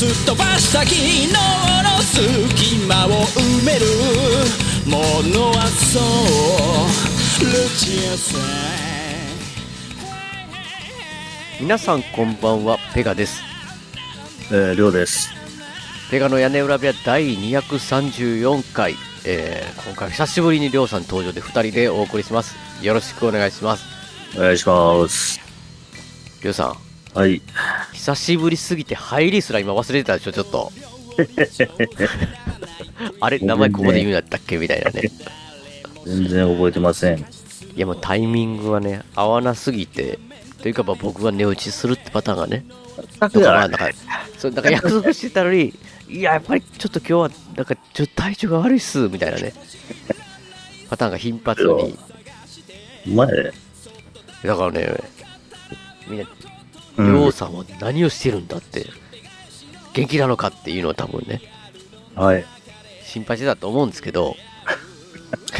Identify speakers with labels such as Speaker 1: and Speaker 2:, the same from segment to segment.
Speaker 1: すっ飛ばした昨日の隙間を埋めるものはそうルチアさん
Speaker 2: 皆さんこんばんは、ペガです。
Speaker 3: えー、りょうです。
Speaker 2: ペガの屋根裏部屋第234回、えー、今回久しぶりにりょうさん登場で2人でお送りします。よろしくお願いします。
Speaker 3: お願いします。
Speaker 2: りょうさん、
Speaker 3: はい。
Speaker 2: 久しぶりすぎて入りすら今忘れてたでしょ、ちょっと。あれ、名前ここで言うんだったっけみたいなね。
Speaker 3: 全然覚えてません。
Speaker 2: いやもうタイミングがね、合わなすぎて、というかまあ僕が寝落ちするってパターンがね、とかまあなんか、そう、なんか約束してたのに、いや、やっぱりちょっと今日は、なんかちょっと体調が悪いっす、みたいなね、パターンが頻発に。
Speaker 3: 前、
Speaker 2: だからね、みんな、り
Speaker 3: うん
Speaker 2: ょうさんは何をしてるんだって、元気なのかっていうのを多分ね、
Speaker 3: はい。
Speaker 2: 心配してたと思うんですけど、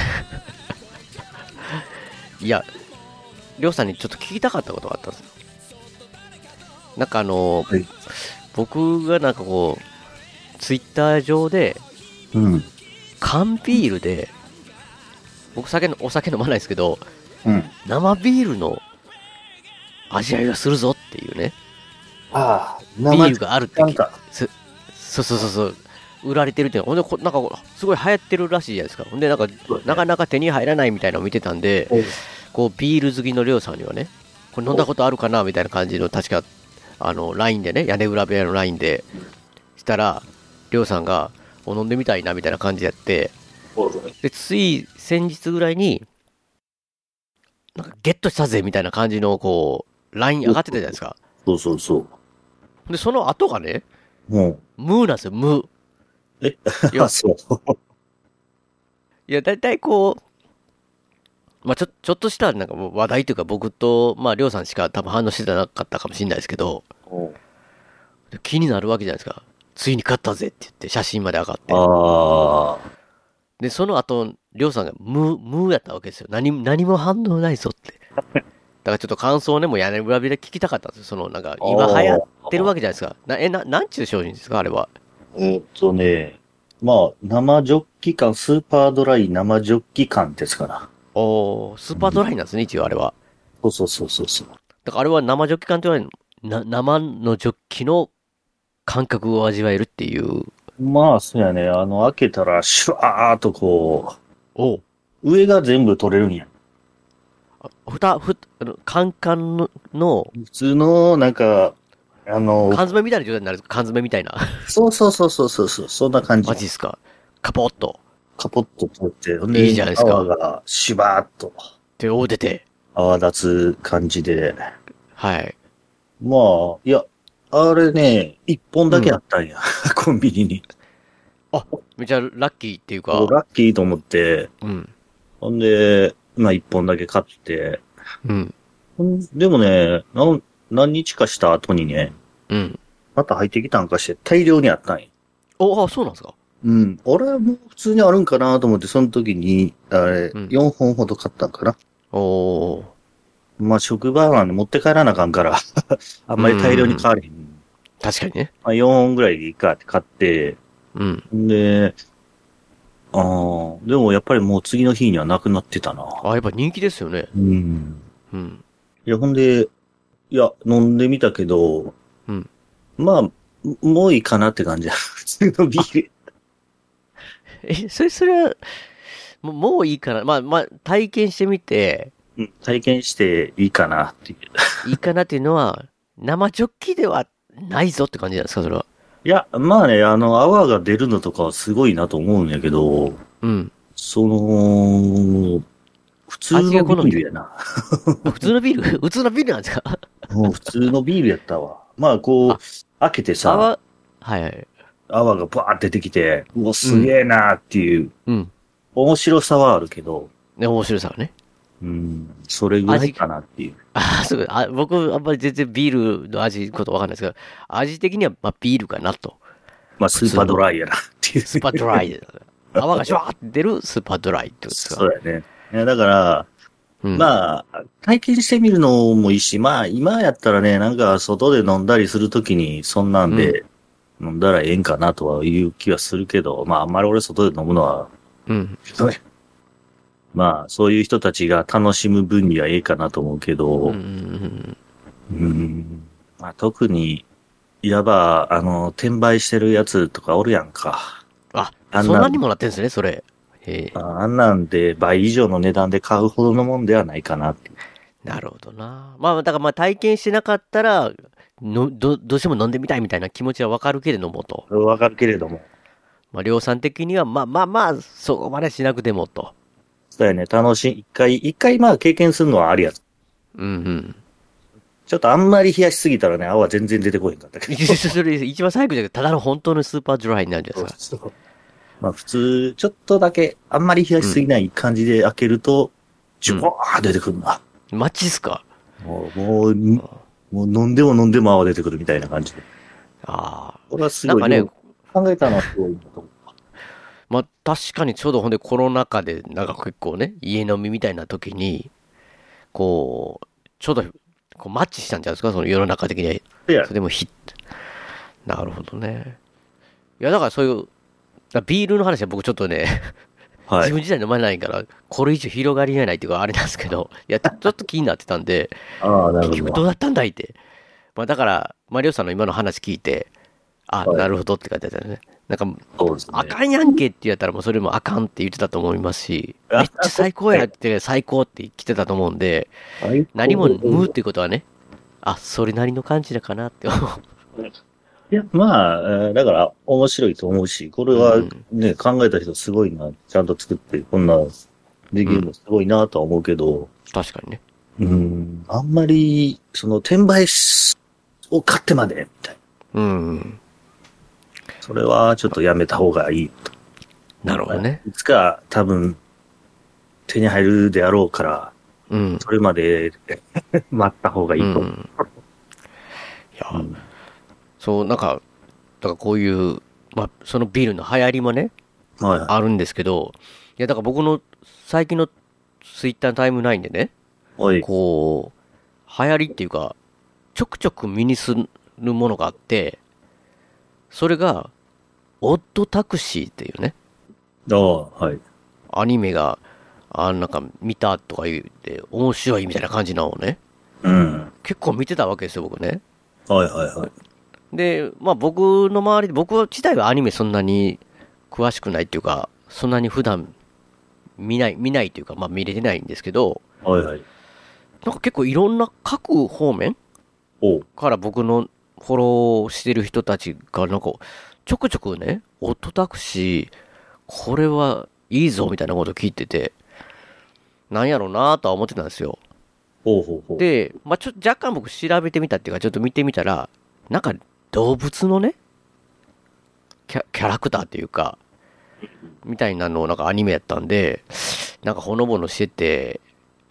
Speaker 2: いや、りょうさんにちょっと聞きたかったことがあったんですよ。なんかあの、
Speaker 3: はい
Speaker 2: 僕がなんかこう、ツイッター上で、
Speaker 3: うん。
Speaker 2: 缶ビールで、僕酒の、お酒飲まないですけど、
Speaker 3: うん。
Speaker 2: 生ビールの味わいがするぞっていうね、
Speaker 3: ああ、
Speaker 2: ビールがあるってそうそうそうそう、売られてるっていう。のほんでこ、なんかすごい流行ってるらしいじゃないですか。ほんで、なんか、なかなか手に入らないみたいなのを見てたんで、こう、ビール好きのりょうさんにはね、これ飲んだことあるかなみたいな感じの、確か、あの、LINE でね、屋根裏部屋の LINE で、したら、りょうさんが、お飲んでみたいなみたいな感じでやって、で、つい先日ぐらいに、なんかゲットしたぜみたいな感じの、こう、LINE 上がってたじゃないですか。
Speaker 3: そうそうそう。
Speaker 2: で、その後がね、
Speaker 3: も
Speaker 2: ムーなんですよ、ムー。
Speaker 3: え？
Speaker 2: いや
Speaker 3: あ、そう。
Speaker 2: いや、大体こう、まあちょ、ちょっとしたなんか話題というか僕と、まあ、りょうさんしか多分反応してなかったかもしれないですけど、気になるわけじゃないですか。ついに勝ったぜって言って写真まで上がって。で、その後、りょうさんがムー、ムーやったわけですよ。何、何も反応ないぞって。だからちょっと感想をね、もう屋根裏部屋で聞きたかったんですよ。その、なんか、今流行ってるわけじゃないですか。な、え、な、なんちゅう商品ですか？あれは。
Speaker 3: えーっとね、まあ、生ジョッキ感、スーパードライ生ジョッキ感ですから。
Speaker 2: おー、スーパードライなんですね、一応あれは。
Speaker 3: そうそうそうそうそう。
Speaker 2: だからあれは生ジョッキ感って言われるな、生のジョッキの感覚を味わえるっていう。
Speaker 3: まあ、そうやね。あの、開けたら、シュワーっとこ
Speaker 2: お
Speaker 3: う、上が全部取れるんや。
Speaker 2: ふた、ふ、あの、カンカンの、の
Speaker 3: 普通の、なんか、あの、
Speaker 2: 缶詰みたいな状態になる缶詰みたいな。
Speaker 3: そうそうそうそうそうそう、そんな感じ
Speaker 2: マ。ジっすか？カポッと。
Speaker 3: カポッと取って、
Speaker 2: いいじゃないですか
Speaker 3: 泡がシュバーっと
Speaker 2: 手を出て。
Speaker 3: 泡立つ感じで。
Speaker 2: はい。
Speaker 3: まあ、いや、あれね、一本だけあったんや。コンビニに。
Speaker 2: あ、めちゃラッキーっていうか、
Speaker 3: ラッキーと思って、
Speaker 2: うん。
Speaker 3: ほんで、まあ一本だけ買って、
Speaker 2: うん。
Speaker 3: でもね、なん何日かした後にね、
Speaker 2: うん。
Speaker 3: また入ってきたんかして大量にあったんや。
Speaker 2: お、あ、そうなんですか？
Speaker 3: うん。俺はもう普通にあるんかなと思って、その時に、あれ、
Speaker 2: うん
Speaker 3: 4本ほど買ったんかな。
Speaker 2: おー。
Speaker 3: まあ職場なんで持って帰らなあかんから、あんまり大量に買われへん。
Speaker 2: 確かにね。
Speaker 3: まあ4本ぐらいでいいかって買って、
Speaker 2: うん。
Speaker 3: んで、ああ、でもやっぱりもう次の日にはなくなってたな。
Speaker 2: あ、やっぱ人気ですよね。
Speaker 3: うん。
Speaker 2: うん。
Speaker 3: いや、ほんで、いや、飲んでみたけど、
Speaker 2: うん。
Speaker 3: まあ、もういいかなって感じだ。普通のビール。
Speaker 2: え、それ、それは、もうもういいかな。まあ、まあ、体験してみて、
Speaker 3: うん体験していいかなっていう。
Speaker 2: いいかなっていうのは、生ジョッキではないぞって感じなんですか、それは。
Speaker 3: いや、まあね、あの、泡が出るのとかはすごいなと思うんやけど、
Speaker 2: うん。
Speaker 3: その、普通のビ
Speaker 2: 味が好み
Speaker 3: ールやな。
Speaker 2: 普通のビール？普通のビールなんですか？
Speaker 3: もう普通のビールやったわ。まあ、こう
Speaker 2: あ、
Speaker 3: 開けてさ、
Speaker 2: 泡、はいはい。
Speaker 3: 泡がバーって出てきて、うわ、すげえなーっていう、
Speaker 2: うん。
Speaker 3: 面白さはあるけど、
Speaker 2: ね、面白さはね。
Speaker 3: うん、それぐらいかなっていう。
Speaker 2: あ、そうあ僕、あんまり全然ビールの味、ことわかんないですけど、味的には、まあ、ビールかなと。
Speaker 3: まあ、スーパードライやなっていう。
Speaker 2: スーパードライで。泡がシュワーって出るスーパードライってことですか。
Speaker 3: そうだよね。いや、だから、
Speaker 2: うん、
Speaker 3: まあ、体験してみるのもいいし、まあ、今やったらね、なんか外で飲んだりするときに、そんなんで飲んだらええんかなとはいう気はするけど、まあ、あんまり俺外で飲むのは、
Speaker 2: うん。
Speaker 3: まあ、そういう人たちが楽しむ分にはええかなと思うけど、
Speaker 2: うんうん
Speaker 3: うんまあ、特に、いわば、あの、転売してるやつとかおるやんか。
Speaker 2: あ、
Speaker 3: あんな
Speaker 2: そんなにもなってんですね、それ。へ
Speaker 3: あんなんで倍以上の値段で買うほどのもんではないかなって。
Speaker 2: なるほどな。まあ、だからまあ体験してなかったら、のどどうしても飲んでみたいみたいな気持ちはわかるけれどもと。
Speaker 3: わかるけれども。
Speaker 2: まあ、量産的には、まあまあまあ、そこまでしなくてもと。
Speaker 3: そうやね、楽しい。一回、一回まあ経験するのはありやつ。
Speaker 2: うんうん。
Speaker 3: ちょっとあんまり冷やしすぎたらね、泡全然出てこへんかったけど。
Speaker 2: それ一番最後じゃなくて、ただの本当のスーパードライになるじゃないですか。
Speaker 3: まあ普通、ちょっとだけ、あんまり冷やしすぎない感じで開けると、ジュワー出てくるな。
Speaker 2: マッチっすか？
Speaker 3: もう、もう、もう飲んでも飲んでも泡出てくるみたいな感じで。
Speaker 2: ああ。
Speaker 3: これはすごい、
Speaker 2: なんかね
Speaker 3: 考えたのはすごいなと思う。
Speaker 2: まあ確かにちょうどほんでコロナ禍でなんか結構ね、家飲みみたいな時に、こう、ちょうどこうマッチしたんじゃないですか、その世の中的には。
Speaker 3: でや
Speaker 2: それでもヒット。なるほどね。いやだからそういう、だビールの話は僕ちょっとね、
Speaker 3: はい。
Speaker 2: 自分自体飲まないから、これ以上広がりがないっていうかあれなんですけど、いや、ちょっと気になってたんで、
Speaker 3: ああ、なるほど。
Speaker 2: 結局どうだったんだいって。まあだから、マリオさんの今の話聞いて、あ、
Speaker 3: はい
Speaker 2: なるほどって書いてあったよね。なんか。あかんやんけって言ったらもうそれもあかんって言ってたと思いますし、
Speaker 3: あ
Speaker 2: めっちゃ最高やって最高って来てたと思うんで、何も無っていうことはね、あ、それなりの感じだかなって思う。
Speaker 3: いや、まあ、えーだから面白いと思うし、これは
Speaker 2: うん
Speaker 3: ね、考えた人すごいな、ちゃんと作って、こんな、できるのすごいなとは思うけど、
Speaker 2: 確かにね。
Speaker 3: うん、あんまり、その、転売しを買ってまで、みたいな。
Speaker 2: うん。
Speaker 3: それはちょっとやめた方がいいと。
Speaker 2: なるほどね。
Speaker 3: いつか多分、手に入るであろうから、
Speaker 2: うん。
Speaker 3: それまで 待った方がいいと。
Speaker 2: うん。いや、そう、なんか、だからこういう、まあ、そのビールの流行りもね、
Speaker 3: はい。
Speaker 2: あるんですけど、いや、だから僕の最近のツイッタータイムラインでね。こう、流行りっていうか、ちょくちょく身にするものがあって、それが、オッドタクシーっていうね、
Speaker 3: ああ、はい。
Speaker 2: アニメが、あなんか見たとか言って、面白いみたいな感じなのをね、
Speaker 3: うん。
Speaker 2: 結構見てたわけですよ、僕ね。
Speaker 3: はいはいはい。
Speaker 2: で、まあ僕の周りで、僕自体はアニメそんなに詳しくないっていうか、そんなに普段見ない、見ないっていうか、まあ見れてないんですけど、
Speaker 3: はいはい。
Speaker 2: なんか結構いろんな各方面
Speaker 3: おう。
Speaker 2: から僕のフォローしてる人たちがなんか、ちょくちょくね、オットタクシー、これはいいぞみたいなこと聞いてて、なんやろうなとは思ってたんですよ。
Speaker 3: ほうほうほう。
Speaker 2: で、まあちょっと若干僕調べてみたっていうか、ちょっと見てみたら、なんか動物のね、キャキャラクターっていうか、みたいなのをなんかアニメやったんで、なんかほのぼのしてて、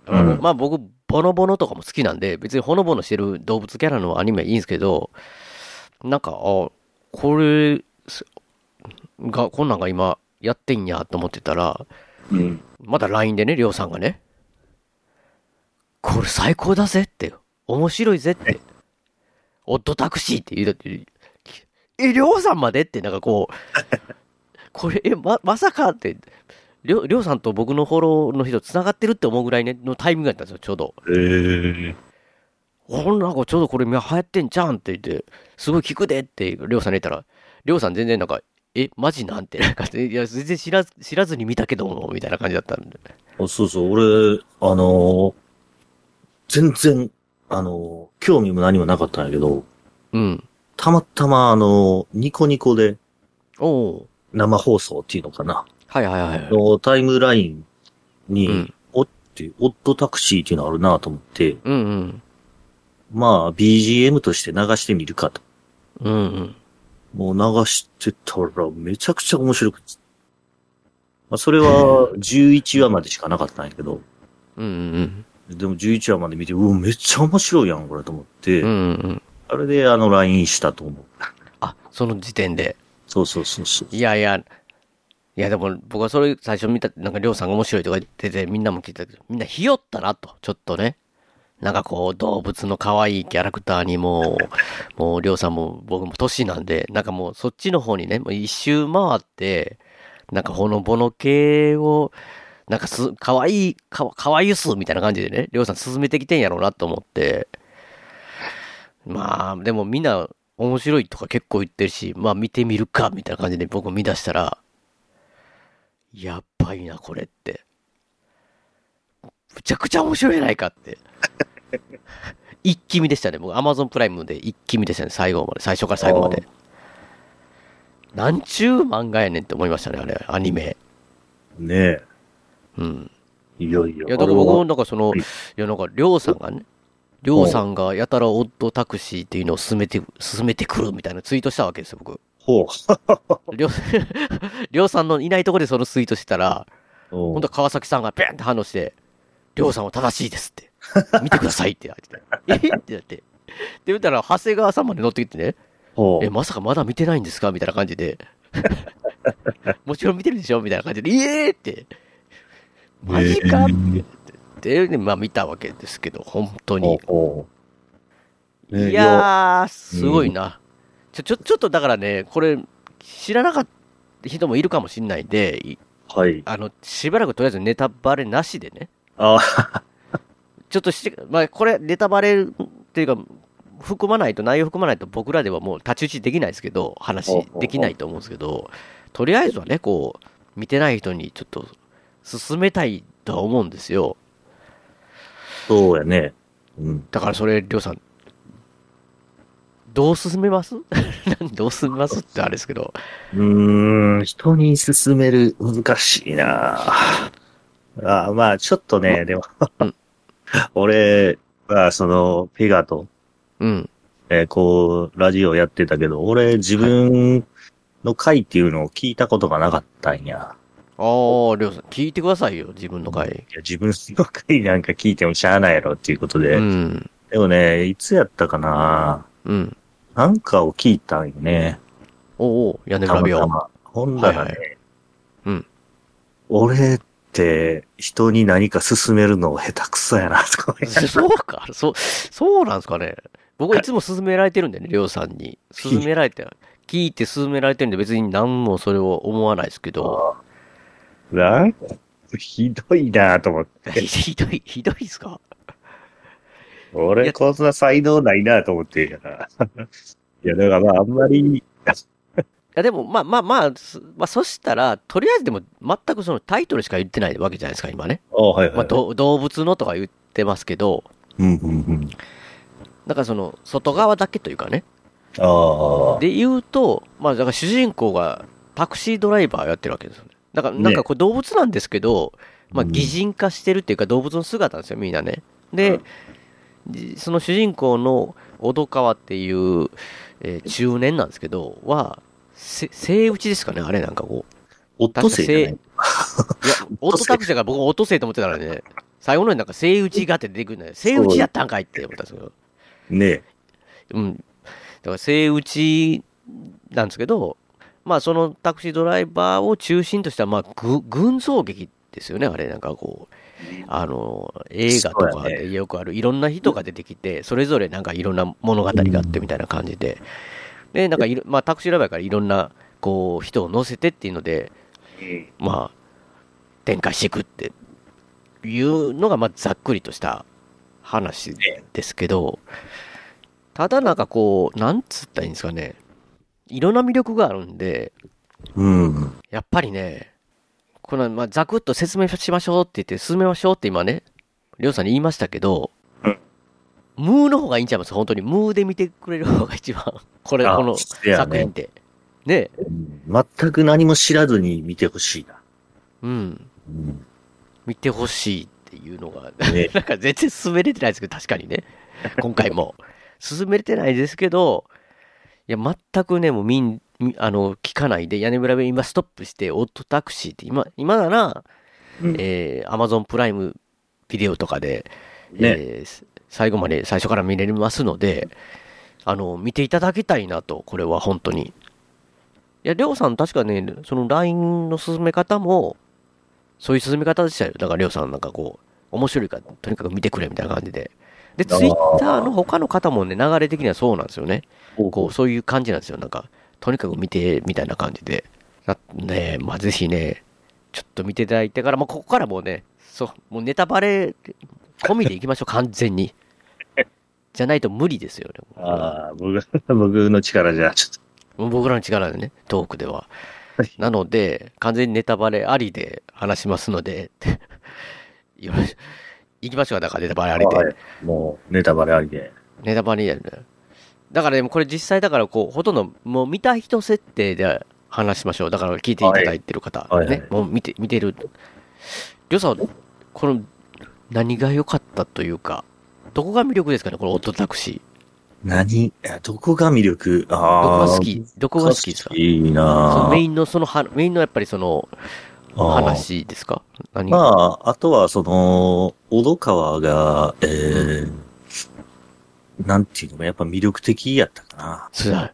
Speaker 3: うん
Speaker 2: まあ僕、ボノボノとかも好きなんで、別にほのぼのしてる動物キャラのアニメはいいんですけど、なんか、あ、これすが、こんなんが今やってんやと思ってたら、
Speaker 3: うん。
Speaker 2: また LINE でね、りょうさんがね、これ最高だぜって、面白いぜって、オットタクシーって言うだって、え、りょうさんまでって、なんかこう、これ、え、ま、まさかって、りょりょうさんと僕のフォローの人繋がってるって思うぐらいね、のタイミングだったんですよ、ちょうど。
Speaker 3: ええ
Speaker 2: ほんなんかちょうどこれ今流行ってんじゃんって言って、すごい聞くでって、りょうさんに言ったら、りょうさん全然なんか、え、マジなんて、なんか、いや、全然知らず、知らずに見たけども、みたいな感じだったんで。
Speaker 3: あそうそう、俺、あのー全然、あのー興味も何もなかったんやけど、
Speaker 2: うん。
Speaker 3: たまたま、あのーニコニコで
Speaker 2: おお
Speaker 3: 生放送っていうのかな。
Speaker 2: はいはいはいはい。
Speaker 3: のタイムラインに、
Speaker 2: うん
Speaker 3: おって、オットタクシーっていうのあるなと思って、
Speaker 2: うんうん。
Speaker 3: まあ、BGM として流してみるかと。
Speaker 2: うんうん。
Speaker 3: もう流してたらめちゃくちゃ面白くて。まあ、それは 11話までしかなかったんやけど、
Speaker 2: うんうん
Speaker 3: でも11話まで見て、うわ、めっちゃ面白いやん、これと思って、
Speaker 2: うん。うんうん。
Speaker 3: あれであの LINE したと思う。
Speaker 2: あ、その時点で。
Speaker 3: そうそうそうそう。
Speaker 2: いやいや、いやでも僕はそれ最初見た、なんかりょうさんが面白いとか言ってて、みんなも聞いたけど、みんなひよったなと、ちょっとね。なんかこう、動物の可愛いキャラクターにもう、もうりょうさんも僕も年なんで、なんかもうそっちの方にね、もう一周回って、なんかほのぼの系を、なんかす、可愛い、か、可愛いっすみたいな感じでね、りょうさん進めてきてんやろうなと思って。まあ、でもみんな面白いとか結構言ってるし、まあ見てみるか、みたいな感じで僕見出したら、やっばいな、これって。むちゃくちゃ面白いやないかって。一気見でしたね。僕、アマゾンプライムで一気見でしたね、最後まで。最初から最後まで。なんちゅう漫画やねんって思いましたね、あれ、アニメ。
Speaker 3: ねえ。
Speaker 2: うん。
Speaker 3: いよいよ。
Speaker 2: いや、だから僕もなんかその、いや、なんか、りょうさんがね、りょうさんがやたらオッドタクシーっていうのを進めて、進めてくるみたいなツイートしたわけですよ、僕。
Speaker 3: ほ
Speaker 2: りょう、りょうさんのいないところでそのツイートしてたら、
Speaker 3: う。
Speaker 2: 本当は川崎さんがペンって反応して、りょうさんは正しいですって。見てくださいって言って。え？ってなって。で、見たら、長谷川さんまで乗ってきてね、え、まさかまだ見てないんですか？みたいな感じで。もちろん見てるでしょ？みたいな感じで、イエーって。マジかって。で、まあ見たわけですけど、本当
Speaker 3: ほ
Speaker 2: に
Speaker 3: う。ほう。ね
Speaker 2: いやー、すごいな。ちょ、ちょ、ちょっとだからね、これ、知らなかった人もいるかもしんないんで、い
Speaker 3: はい。
Speaker 2: あの、しばらくとりあえずネタバレなしでね、
Speaker 3: あ
Speaker 2: ちょっとして、まあ、これ、ネタバレっていうか、含まないと、内容含まないと、僕らではもう太刀打ちできないですけど、話できないと思うんですけど、とりあえずはね、こう、見てない人にちょっと、進めたいとは思うんですよ。
Speaker 3: そうやね。うん。
Speaker 2: だからそれ、りょうさん、どう進めます？どう進めますってあれですけど。
Speaker 3: うーん、人に勧める、難しいなあまあ、ちょっとね、でも
Speaker 2: うん、
Speaker 3: 俺は、その、ペガと、
Speaker 2: うん。
Speaker 3: えーこう、ラジオやってたけど、俺、自分の回っていうのを聞いたことがなかったんや。
Speaker 2: ああ、りょうさん、聞いてくださいよ、自分の回。
Speaker 3: いや自分の回なんか聞いてもしゃあないやろっていうことで。
Speaker 2: うん。
Speaker 3: でもね、いつやったかな
Speaker 2: うん。
Speaker 3: なんかを聞いたんよね。
Speaker 2: おうおう、屋根
Speaker 3: た
Speaker 2: 裏病。
Speaker 3: またま。ほんね、
Speaker 2: はいはうん。
Speaker 3: 俺って人に何か勧めるの下手くそやな、とか
Speaker 2: そうか、そう、そうなんですかね。僕はいつも勧められてるんでね、りょうさんに。勧められて、聞いて勧められてるんで別に何もそれを思わないですけど、
Speaker 3: なんか、ひどいなと思って。
Speaker 2: ひどい、ひどいですか？
Speaker 3: 俺こんな才能ないなと思ってるから。いや、だからまああんまり、
Speaker 2: いやでも、まあまあまあ、すまあ、そしたら、とりあえずでも、全くそのタイトルしか言ってないわけじゃないですか、今ね。
Speaker 3: あはいはい。
Speaker 2: まあ、ど動物のとか言ってますけど、
Speaker 3: うんうんうん。
Speaker 2: だからその、外側だけというかね。
Speaker 3: ああ。
Speaker 2: で言うと、まあ、だから主人公がタクシードライバーやってるわけですよね。だから、なんかこれ動物なんですけど、まあ、
Speaker 3: うん
Speaker 2: 擬人化してるっていうか動物の姿なんですよ、みんなね。で、じその主人公の小戸川っていう、えー中年なんですけど、は、せ、生打ちですかねあれなんかこう。
Speaker 3: オットセイじゃない
Speaker 2: いや、オートタクシーだから僕もオートセイと思ってたらね、最後のになんか生打ちがって出てくるんだよ。生打ちやったんかいって思ったんですけど。
Speaker 3: ね
Speaker 2: うん。だから、生打ちなんですけど、まあ、そのタクシードライバーを中心とした、まあ、ぐ群像劇ですよね、あれ、なんかこう、あの、映画とかでよくある、いろんな人が出てきて、それぞれなんかいろんな物語があってみたいな感じで、で、なんかいろ、まあ、タクシードライバーからいろんな、こう、人を乗せてっていうので、まあ、展開していくっていうのが、まあ、ざっくりとした話ですけど、ただなんかこう、なんつったらいいんですかね、いろんな魅力があるんで、
Speaker 3: うん。
Speaker 2: やっぱりね、この、まあ、ざくっと説明しましょうって言って、進めましょうって今ね、りょうさんに言いましたけど、
Speaker 3: うん
Speaker 2: ムーの方がいいんちゃいます？本当に。ムーで見てくれる方が一番、これ、
Speaker 3: あ
Speaker 2: この作品って。ね
Speaker 3: 全く何も知らずに見てほしいな。
Speaker 2: うん。
Speaker 3: うん。
Speaker 2: 見てほしいっていうのが、
Speaker 3: ね
Speaker 2: なんか全然進めれてないですけど、確かにね。今回も。進めれてないですけど、いや、全くね、もうみん、みあの、聞かないで、屋根裏部今ストップして、オットタクシーって、今、今なら、
Speaker 3: うん
Speaker 2: えー、アマゾンプライムビデオとかで、
Speaker 3: ね
Speaker 2: えー最後まで最初から見れますので、あの、見ていただきたいなと、これは本当に。いや、りょうさん確かね、その LINE の進め方も、そういう進め方でしたよ。だからりょうさんなんかこう、面白いから、とにかく見てくれみたいな感じで。で、
Speaker 3: あー
Speaker 2: Twitter の他の方もね、流れ的にはそうなんですよね。こう、そういう感じなんですよ。なんか、とにかく見て、みたいな感じで。だねまあ、ぜひね、ちょっと見ていただいてから、まあ、ここからもうね、そう、もうネタバレ込みでいきましょう、完全に。じゃないと無理ですよね。
Speaker 3: ああ、僕、僕の力じゃ、ちょっと。
Speaker 2: 僕らの力でね、トークでは。なので、完全にネタバレありで話しますので、よろし行きましょう、だからネタバレありで。
Speaker 3: はいもう、ネタバレありで。
Speaker 2: ネタバレやるね。だからでもこれ実際だからこう、ほとんどもう見た人設定で話しましょう。だから聞いていただいてる方、
Speaker 3: はいはいはい。
Speaker 2: ね、もう見て、見てる。りょうさん、この、何が良かったというか、どこが魅力ですかね、このオットタクシー。
Speaker 3: 何？どこが魅力？あ
Speaker 2: どこ
Speaker 3: あ。
Speaker 2: が好き？どこが好きですか？
Speaker 3: いい
Speaker 2: そ
Speaker 3: な
Speaker 2: メインのそのは、メインのやっぱりその、話ですか？何
Speaker 3: まあ、あとは、その、小戸川が、えー、なんていうのやっぱ魅力的やったかな。
Speaker 2: そうだ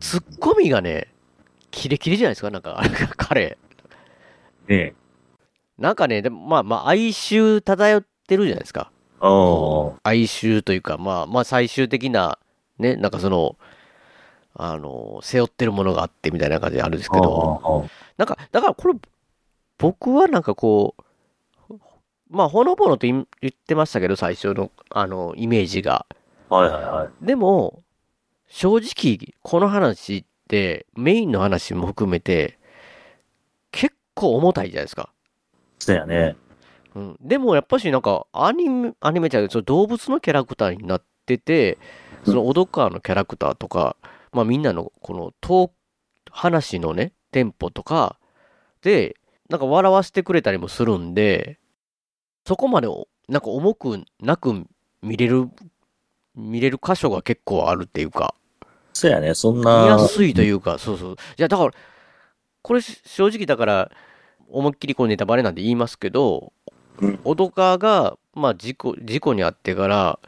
Speaker 2: ツッコミがね、キレキレじゃないですかなんか、彼。
Speaker 3: ね
Speaker 2: なんかね、でもまあまあ、哀愁漂ってるじゃないですか。哀愁というか、まあまあ最終的な、ね、なんかその、あの、背負ってるものがあってみたいな感じであるんですけど、なんか、だからこれ、僕はなんかこう、まあ、ほのぼのと言言ってましたけど、最初の、あの、イメージが。
Speaker 3: はいはいはい。
Speaker 2: でも、正直、この話って、メインの話も含めて、結構重たいじゃないですか。
Speaker 3: そうやね。
Speaker 2: うん、でもやっぱしなんかアニメ、アニメじゃないその動物のキャラクターになってて、その小戸川のキャラクターとか、まあみんなのこのトー話のね、テンポとかで、なんか笑わせてくれたりもするんで、そこまでおなんか重くなく見れる、見れる箇所が結構あるっていうか、
Speaker 3: そうやね。そん
Speaker 2: 見
Speaker 3: な。
Speaker 2: やすいというか、そうそう。いや、だから、これ正直だから、思いっきりこうネタバレなんて言いますけど、
Speaker 3: うん
Speaker 2: 小戸川が、まあ事故、事故に遭ってから、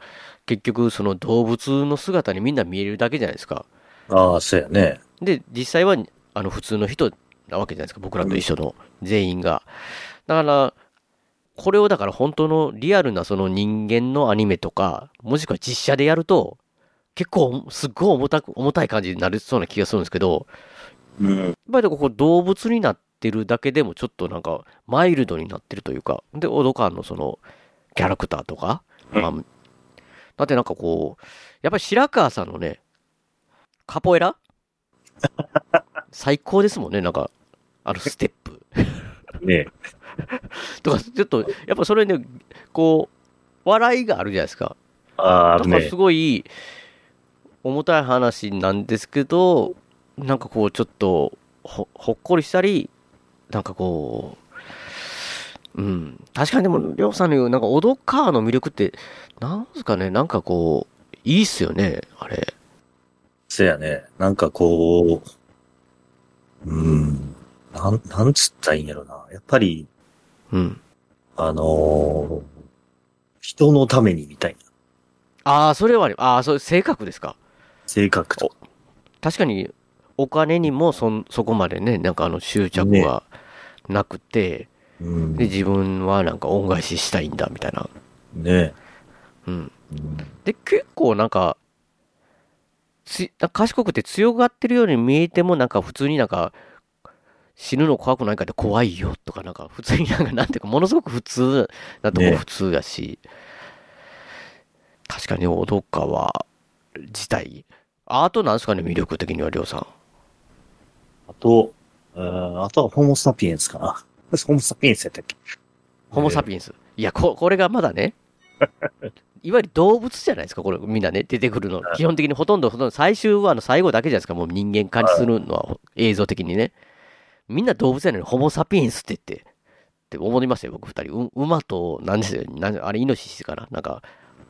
Speaker 2: 結局その動物の姿にみんな見えるだけじゃないですか。
Speaker 3: ああ、そうやね。
Speaker 2: で、実際は、あの、普通の人なわけじゃないですか。僕らと一緒の全員が。だから、これをだから本当のリアルなその人間のアニメとか、もしくは実写でやると、結構すっごい重たく、重たい感じになりそうな気がするんですけど、
Speaker 3: うん。
Speaker 2: やっぱりここ動物になってるだけでもちょっとなんかマイルドになってるというか、で、オドカンのそのキャラクターとか、あ、だってなんかこう、やっぱり白川さんのね、カポエラ？最高ですもんね、なんか、あのステップ。
Speaker 3: ね
Speaker 2: とか、ちょっと、やっぱそれね、こう、笑いがあるじゃないですか。
Speaker 3: ああ、
Speaker 2: だからす。ごい重たい話なんですけど、なんかこうちょっとほほっこりしたり、なんかこう、うん、確かにでも、りょうさんの言う、なんか、オドカーの魅力って、なんすかね、なんかこう、いいっすよね、あれ。
Speaker 3: そうやね。なんかこう、うん。なん、なんつったらいいんやろな。やっぱり、
Speaker 2: うん。
Speaker 3: あのー人のためにみたいな
Speaker 2: ああ、それはね、ああ、そう、性格ですか。
Speaker 3: 性格と。
Speaker 2: 確かに、お金にもそん、そこまでね、なんかあの執着はなくて、
Speaker 3: うん。
Speaker 2: で、自分はなんか恩返ししたいんだ、みたいな。
Speaker 3: ね
Speaker 2: うん。
Speaker 3: うん
Speaker 2: で、結構なんか、つ賢くて強がってるように見えても、なんか普通になんか、死ぬの怖くないかって怖いよとか、なんか普通になんか、なんていうか、ものすごく普通なとこ
Speaker 3: ね
Speaker 2: 普通やし、確かに小戸川自体、あとなんですかね、魅力的には、りょうさん。
Speaker 3: あと、うんあとはホモサピエンスかな。ホモサピエンスやったっけ？
Speaker 2: ホモ・サピエンス。いや、ここれがまだね、いわゆる動物じゃないですか、これ、みんなね、出てくるの。基本的にほとんど、ほとんど最終はあの最後だけじゃないですか、もう人間化にするのは、映像的にね。みんな動物やのに、ホモ・サピエンスって言って、って思いましたよ、僕二人。う馬と、なんですよ、なんあれ、イノシシかな？なんか、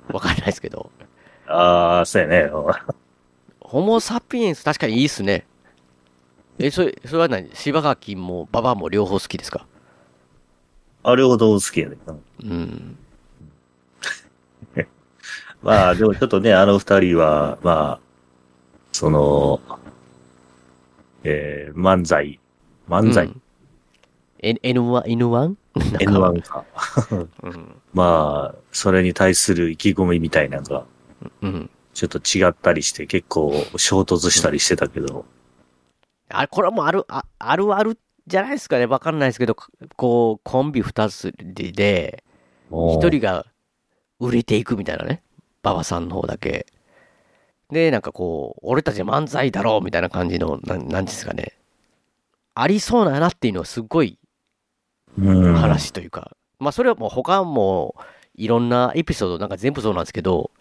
Speaker 2: わかんないですけど、
Speaker 3: ああ、そうやね。
Speaker 2: ホモ・サピエンス確かにいいっすね。え、それ、それは何？柴垣も馬場も両方好きですか？
Speaker 3: あれほど好きやね。
Speaker 2: うん。
Speaker 3: まあ、でもちょっとね、あの二人は、まあ、その、えー、漫才、漫才、
Speaker 2: うん N- N1、N1? なんか
Speaker 3: N1 か。
Speaker 2: うん。
Speaker 3: まあ、それに対する意気込みみたいなのが、
Speaker 2: うん。
Speaker 3: ちょっと違ったりして、結構衝突したりしてたけど、
Speaker 2: あれ、これはもうある、ああるあるじゃないですかね。わかんないですけど、こう、コンビ二つで、で一
Speaker 3: 一
Speaker 2: 人が売れていくみたいなね。馬場さんの方だけ。で、なんかこう、俺たち漫才だろうみたいな感じの、なんなんですかね。ありそうななっていうのはすごい
Speaker 3: うん、
Speaker 2: 話というか、まあそれはもう他もいろんなエピソードなんか全部そうなんですけど、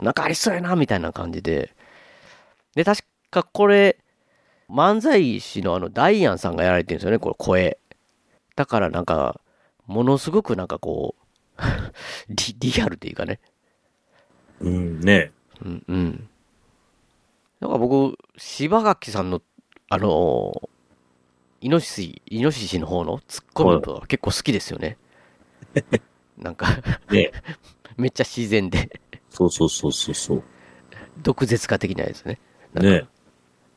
Speaker 2: なんかありそうやなみたいな感じで。で、確かこれ、漫才師のあのダイアンさんがやられてるんですよね、これ声。だからなんか、ものすごくなんかこう、リリアルというかね。
Speaker 3: うん、ね。
Speaker 2: うんうん。なんか僕、柴垣さんの、あのイノシシ、イノシシの方のツッコミが結構好きですよね。なんか、
Speaker 3: ね。
Speaker 2: めっちゃ自然で、
Speaker 3: そうそうそうそうそう。
Speaker 2: 毒舌化的なやつね。
Speaker 3: ね。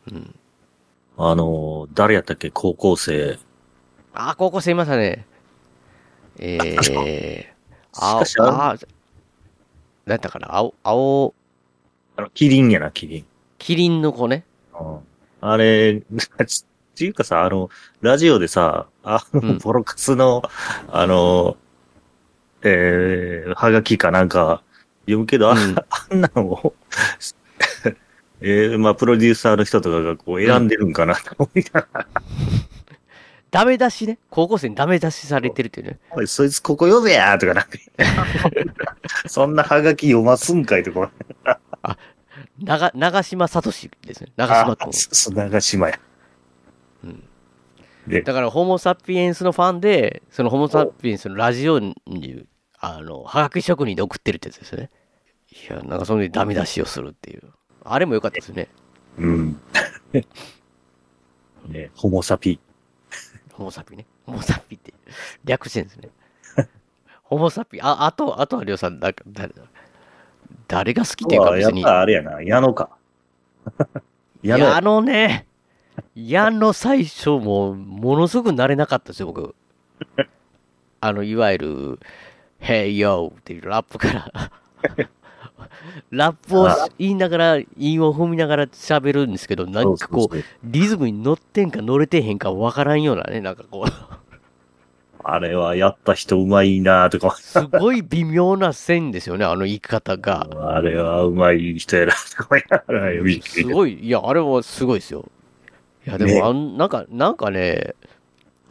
Speaker 2: うん。
Speaker 3: あの、誰やったっけ？高校生。
Speaker 2: あー、高校生いましたね。えー、
Speaker 3: し
Speaker 2: 青
Speaker 3: かし、あの
Speaker 2: あー、何やったかな？青、青、
Speaker 3: あの、キリンやな、キリン。
Speaker 2: キリンの子ね。
Speaker 3: うんあれ、っていうかさ、あの、ラジオでさ、あの、
Speaker 2: うん
Speaker 3: ボロカスの、あの、えー、はがきかなんか読むけど、あ
Speaker 2: うん
Speaker 3: あんなのを、えー、まあ、プロデューサーの人とかがこう選んでるんかなと思いながら、
Speaker 2: ダメ出しね。高校生にダメ出しされてるっていうね。
Speaker 3: おい、そいつここ読めやとかなんか、そんなはがき読ますんかいとか、
Speaker 2: 長、長島聡ですね。長島
Speaker 3: あ
Speaker 2: 君。
Speaker 3: 長島や。
Speaker 2: だから、ホモ・サピエンスのファンで、そのホモ・サピエンスのラジオに、あの、はがき職人で送ってるってやつですよね。いや、なんかそれでダメ出しをするっていう。あれも良かったですね。
Speaker 3: うん。ね、ホモサピ。
Speaker 2: ホモ・サピね。ホモ・サピって略してるんですね。ホモ・サピ、あ、あと、あとはりょうさん、だ誰だ？誰が好きっていうか別に。
Speaker 3: やっぱあれやな、矢野か。矢野
Speaker 2: ね。矢野最初も、ものすごく慣れなかったですよ、僕。あの、いわゆる、Hey yo っていうラップから、ラップをし言いながら、韻を踏みながら喋るんですけど、なんかこう、リズムに乗ってんか乗れてへんかわからんようなね、なんかこう、
Speaker 3: あれはやった人うまいなとか、
Speaker 2: すごい微妙な線ですよね、あの言い方が。
Speaker 3: あれはうまい人やなとか
Speaker 2: すごい、いや、あれはすごいですよ。いや、で
Speaker 3: ね。
Speaker 2: も、あんなんか、なんかね、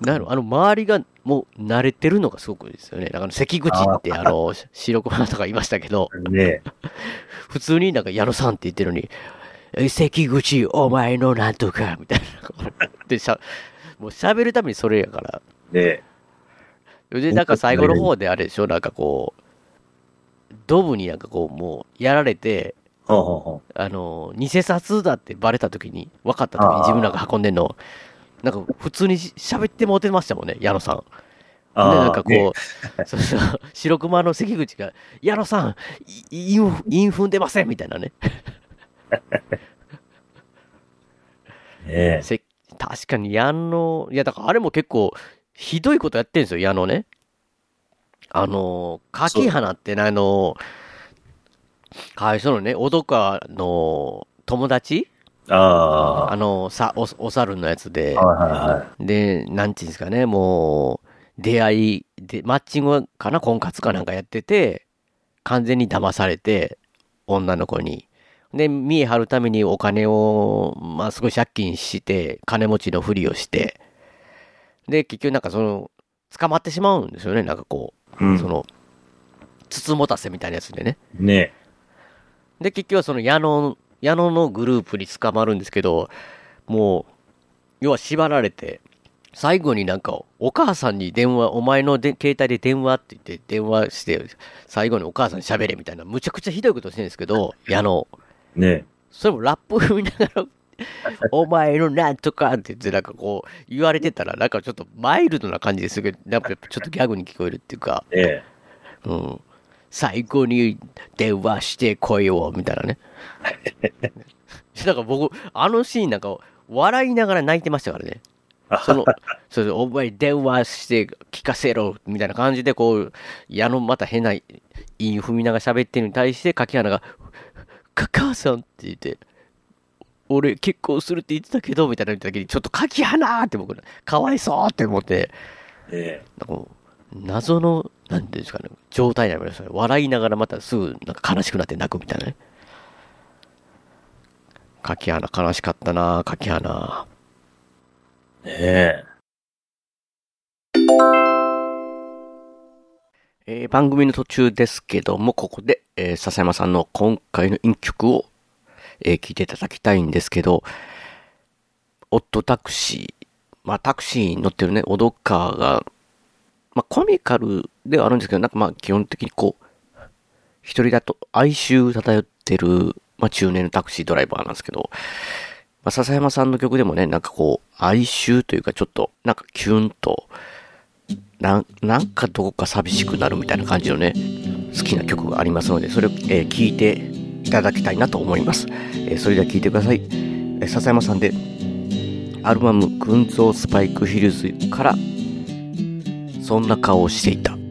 Speaker 2: なんやろあの、周りがもう慣れてるのがすごくいいですよね。だから、関口って、あの、白熊とかいましたけど、
Speaker 3: ね。
Speaker 2: 普通になんか矢野さんって言ってるのに、え関口、お前のなんとか、みたいな。で、しゃ、もう喋るためにそれやから。
Speaker 3: ね。
Speaker 2: で、なんか最後の方であれでしょ、なんかこう、ドブになんかこう、もう、やられて、
Speaker 3: はあ
Speaker 2: の、偽札だってバレた時に、分かった時に自分らが運んでんの、なんか普通にし喋ってもうてましたもんね、矢野さん。
Speaker 3: あ
Speaker 2: で、なんかこう、
Speaker 3: ね
Speaker 2: そうそう、白熊の関口が、矢野さん、いインフイン踏んでませんみたいなね。
Speaker 3: ね
Speaker 2: せ確かに矢野、いや、だからあれも結構、ひどいことやってんですよ、矢野ね。あの、柿花ってね、あの、会社のね、小戸川の友達？
Speaker 3: あ
Speaker 2: あの、さ、お、お猿のやつで。で、なんていうんですかね、もう、出会い、で、マッチングかな、婚活かなんかやってて、完全に騙されて、女の子に。で、見え張るためにお金を、まあ、すごい借金して、金持ちのふりをして、で、結局なんかその、捕まってしまうんですよね、なんかこう、
Speaker 3: うん。
Speaker 2: その、筒持たせみたいなやつでね。
Speaker 3: ね
Speaker 2: で、結局はその矢野、矢野のグループに捕まるんですけど、もう、要は縛られて、最後になんか、お母さんに電話、お前ので携帯で電話って言って電話して、最後にお母さんに喋れみたいな、むちゃくちゃひどいことしてるんですけど、矢野。
Speaker 3: ね
Speaker 2: それもラップ踏みながら、お前のなんとかって言って、なんかこう、言われてたら、なんかちょっとマイルドな感じですけど、なんかちょっとギャグに聞こえるっていうか、
Speaker 3: ね
Speaker 2: うん。最後に電話してこいよ、みたいなね。なんか僕、あのシーンなんか、笑いながら泣いてましたからね。その、そうお前電話して聞かせろ、みたいな感じで、こう、矢のまた変な、いい踏みながら喋ってるのに対して、柿花が、か、母さんって言って、俺結婚するって言ってたけど、みたいな言った時に、ちょっと柿花って僕、かわいそうって思って、
Speaker 3: え
Speaker 2: なんか謎の、なんていうんですかね、状態になりましたね。笑いながらまたすぐなんか悲しくなって泣くみたいなね。柿花悲しかったな柿花。
Speaker 3: えねえ
Speaker 2: えー番組の途中ですけども、ここで、えー笹山さんの今回の一曲を、えー聞いていただきたいんですけど、オットタクシー、まあタクシーに乗ってるね、オドカーが、まあコミカルではあるんですけど、なんかまあ基本的にこう、一人だと哀愁漂ってる、まあ中年のタクシードライバーなんですけど、まあ笹山さんの曲でもね、なんかこう、哀愁というかちょっと、なんかキュンと、なんなんかどこか寂しくなるみたいな感じのね、好きな曲がありますので、それを、えー聞いていただきたいなと思います。えーそれでは聞いてください。えー笹山さんで、アルバム、群像スパイクヒルズから、そんな顔をしていた。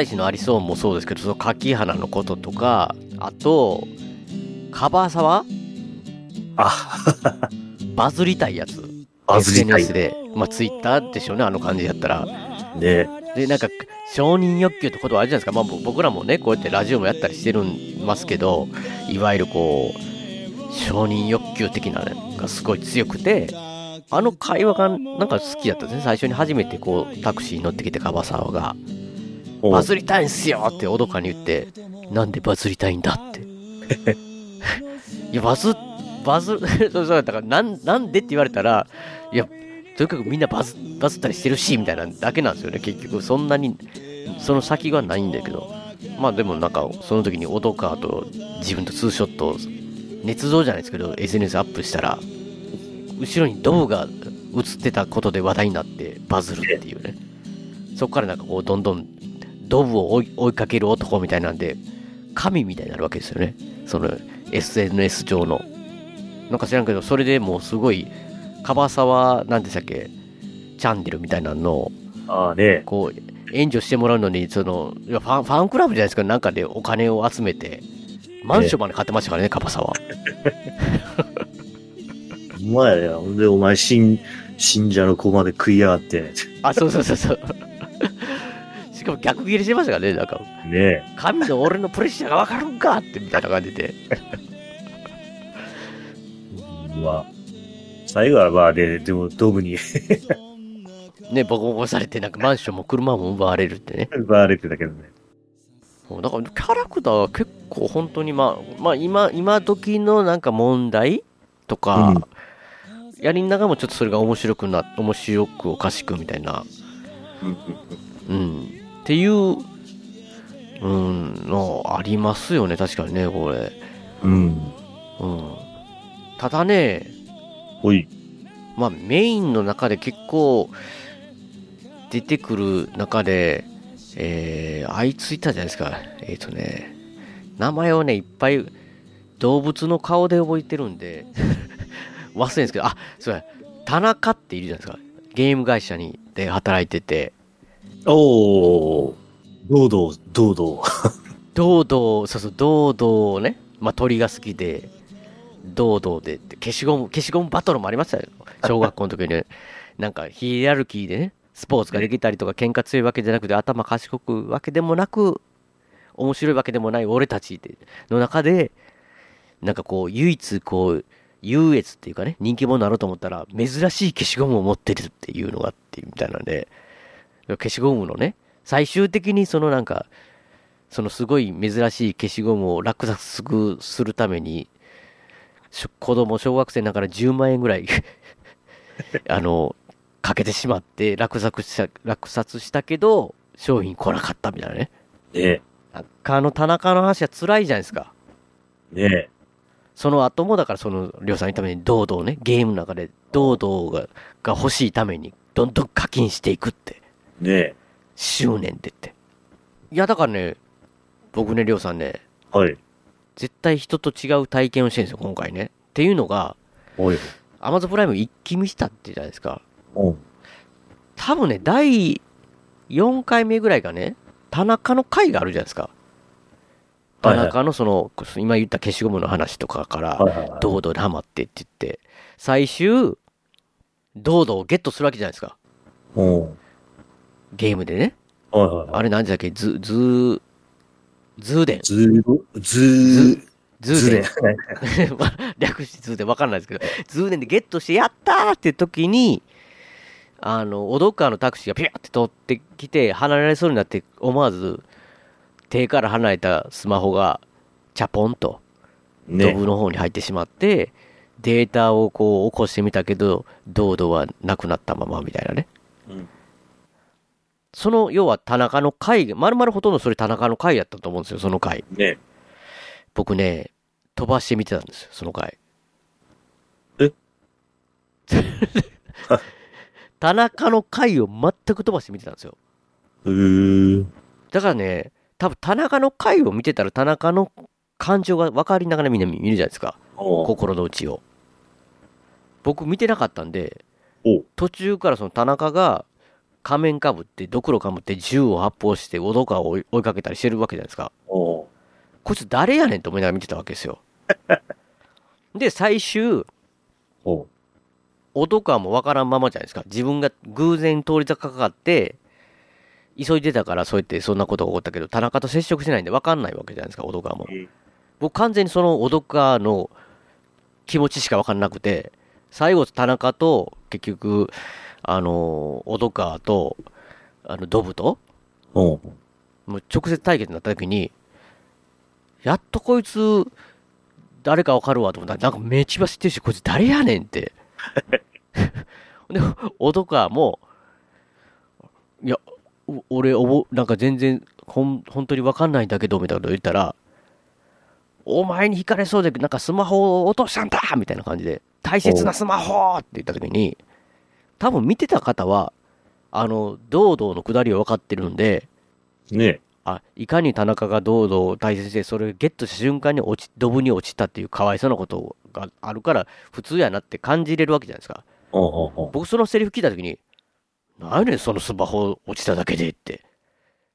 Speaker 2: 漫才師のありそうもそうですけど、その柿花のこととか、あと、カバーサワ
Speaker 3: あ、
Speaker 2: バズりたいやつ。
Speaker 3: バズりたい
Speaker 2: SNS で。まあ、ツイッターでしょうね、あの感じやったら。
Speaker 3: ね
Speaker 2: で、なんか、承認欲求ってことはあるじゃないですか。まあ、僕らもね、こうやってラジオもやったりしてるんますけど、いわゆるこう、承認欲求的なのがすごい強くて、あの会話がなんか好きだったんですね。最初に初めてこう、タクシーに乗ってきてカバサワが、バズりたいんすよって脅かに言って、なんでバズりたいんだって。いや、バズ、バズ、そうそうだから、なん、なんでって言われたら、いや、とにかくみんなバズ、バズったりしてるし、みたいなだけなんですよね、結局。そんなに、その先がないんだけど。まあでもなんか、その時にオドカーと自分とツーショットを、捏造じゃないですけど、SNS アップしたら、後ろにドブが映ってたことで話題になってバズるっていうね。そこからなんかこう、どんどんドブを追い追いかける男みたいなんで、神みたいになるわけですよね。その SNS 上の。なんか知らんけど、それでもうすごい、カバサワ、なんでしたっけ、チャンネルみたいなのを、
Speaker 3: ああね。
Speaker 2: こう、援助してもらうのに、その、いやファン、ファンクラブじゃないですか、なんかでお金を集めて、マンションまで買ってましたからね、カバサワ。
Speaker 3: お前や。ほんで、お前、信、信者の子まで食いやがって。
Speaker 2: あ、そうそうそうそう。しかかも逆ギレしてましたからね、なんか、
Speaker 3: ね
Speaker 2: 神の俺のプレッシャーがわかるんかって、みたいな感じで。
Speaker 3: まあ、最後はまあね、でもドブに。
Speaker 2: ね、ボコボコされて、なんかマンションも車も奪われるってね。
Speaker 3: 奪われてたけどね。
Speaker 2: だからキャラクターは結構本当にまあ、まあ今、今時のなんか問題とか、やりながらもちょっとそれが面白くな、面白くおかしくみたいな、うん、っていう、うん、のありますよね、確かにね、これ。
Speaker 3: うん。
Speaker 2: うん。ただね、
Speaker 3: おい。
Speaker 2: まあメインの中で結構出てくる中で、えー、あいついたじゃないですか。えっ、とね、名前をね、いっぱい動物の顔で覚えてるんで、忘れるんですけど、あ、そうや、田中っているじゃないですか。ゲーム会社にで働いてて、
Speaker 3: おー。堂々、堂々。
Speaker 2: 堂々、そうそう、堂々ね、まあ鳥が好きで、堂々でって、消しゴム、消しゴムバトルもありましたよ。小学校の時にね。なんか、ヒエラルキーでね、スポーツができたりとか、喧嘩強いわけじゃなくて、頭賢くわけでもなく、面白いわけでもない俺たちの中で、なんかこう、唯一こう、優越っていうかね、人気者になろうと思ったら、珍しい消しゴムを持ってるっていうのがあって、みたいなんで、消しゴムのね、最終的にそのなんか、そのすごい珍しい消しゴムを落札するために、子供、小学生だから10万円ぐらい あの、かけてしまって落札した、落札したけど、商品来なかったみたいなね。
Speaker 3: ね
Speaker 2: なんかあの田中の話は辛いじゃないですか。
Speaker 3: ね
Speaker 2: その後もだからその、りょうさんのために堂々ね、ゲームの中で堂々がが欲しいために、どんどん課金していくって。
Speaker 3: ね
Speaker 2: 執念って言って。いや、だからね、僕ね、りょうさんね、
Speaker 3: はい。
Speaker 2: 絶対人と違う体験をしてるんですよ、今回ね。っていうのが、
Speaker 3: おい。
Speaker 2: アマゾンプライム一気見したってじゃないですか。
Speaker 3: お
Speaker 2: 多分ね、第4回目ぐらいがね、田中の回があるじゃないですか。田中のその、今言った消しゴムの話とかから、
Speaker 3: はいはいはい。
Speaker 2: ドードーでハマってって言って、最終、ドードーをゲットするわけじゃないですか。
Speaker 3: おう
Speaker 2: ゲームでね。
Speaker 3: はいはいはい。
Speaker 2: あれ何時だっけ？ズ、ズー、ズーデン。
Speaker 3: ずー、ずー、
Speaker 2: ズーデン 略してズーデンわかんないですけど、ズーデンでゲットしてやったーって時に、あの、オドッカーのタクシーがピューって通ってきて、離れられそうになって、思わず、手から離れたスマホが、チャポンと、ド
Speaker 3: ね
Speaker 2: ブの方に入ってしまって、データをこう起こしてみたけど、ドードはなくなったままみたいなね。
Speaker 3: うん
Speaker 2: その、要は田中の回が、まるまるほとんどそれ田中の回やったと思うんですよ、その回。
Speaker 3: ね
Speaker 2: 僕ね、飛ばして見てたんですよ、その回。
Speaker 3: え？
Speaker 2: 田中の回を全く飛ばして見てたんですよ。
Speaker 3: うー。
Speaker 2: だからね、多分田中の回を見てたら田中の感情が分かりながらみんな見るじゃないですか。心の内を。僕見てなかったんで、途中からその田中が仮面かぶって、ドクロかぶって銃を発砲して、オドカを追いかけたりしてるわけじゃないですか。こいつ誰やねんと思いながら見てたわけですよ。で、最終、
Speaker 3: おう
Speaker 2: オドカもわからんままじゃないですか。自分が偶然通り坂かかって、急いでたからそうやってそんなことが起こったけど、田中と接触してないんでわかんないわけじゃないですか、オドカも。僕完全にそのオドカの気持ちしかわかんなくて、最後田中と結局、あの、オドカと、あの、ドブと、
Speaker 3: おう
Speaker 2: もう直接対決になった時に、やっとこいつ、誰かわかるわと思ったら、なんかめちば知ってるし、こいつ誰やねんって。で、オドカも、いや、お俺、おぼ、なんか全然、ほん、本当にわかんないんだけど、みたいなこと言ったら、お前に惹かれそうで、なんかスマホを落としたんだみたいな感じで、大切なスマホって言った時に、多分見てた方は、あの、堂々の下りを分かってるんで、
Speaker 3: ね
Speaker 2: あ、いかに田中が堂々を大切にして、それをゲットした瞬間に落ち、ドブに落ちたっていうかわいそうなことがあるから、普通やなって感じれるわけじゃないですか。
Speaker 3: おうおうおう
Speaker 2: 僕そのセリフ聞いたときに、なんやねん、そのスマホ落ちただけでって。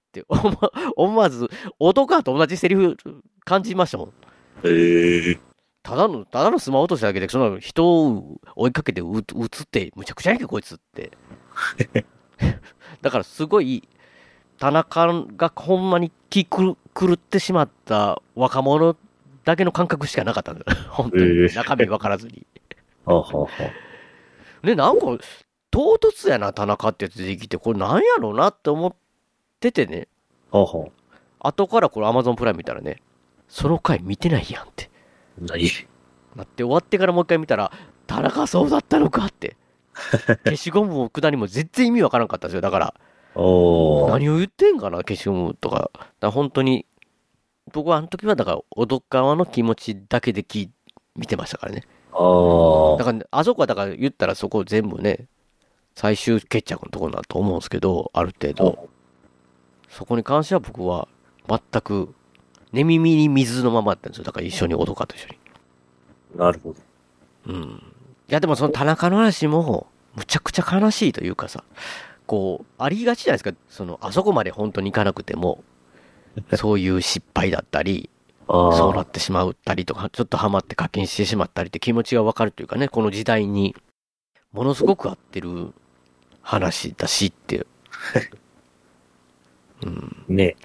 Speaker 2: って思わず、男かと同じセリフ感じましたもん。
Speaker 3: へえ。
Speaker 2: ただの、ただのスマホ落としただけで、その人を追いかけてう撃つって、むちゃくちゃやんけ、こいつって。だからすごい、田中がほんまに気狂狂ってしまった若者だけの感覚しかなかったんだよ。本当
Speaker 3: え
Speaker 2: に。
Speaker 3: え
Speaker 2: 中身分からずに。
Speaker 3: はあはあは
Speaker 2: で、なんか、唐突やな、田中ってやつ出てきて、これなんやろうなって思っててね、
Speaker 3: あ。はあはあ。
Speaker 2: 後からこれ Amazon プライム見たらね、その回見てないやんって。
Speaker 3: 何
Speaker 2: なって終わってからもう一回見たら、田中そうだったのかって。消しゴムも下りも全然意味わからんかったんですよ。だから。何を言ってんかな、消しゴムとか。だ本当に、僕はあの時はだから、小戸川の気持ちだけで聞い見てましたからね。
Speaker 3: ああ。
Speaker 2: だから、あそこはだから言ったらそこ全部ね、最終決着のところだと思うんですけど、ある程度。そこに関しては僕は全く、寝耳に水のままだったんですよ。だから一緒に小戸川と一緒に。
Speaker 3: なるほど。
Speaker 2: うん。いやでもその田中の話も、むちゃくちゃ悲しいというかさ、こう、ありがちじゃないですか。その、あそこまで本当に行かなくても、そういう失敗だったり。そうなってしまったりとか、ちょっとハマって課金してしまったりって気持ちがわかるというかね、この時代に、ものすごく合ってる話だしって。うん、
Speaker 3: ね。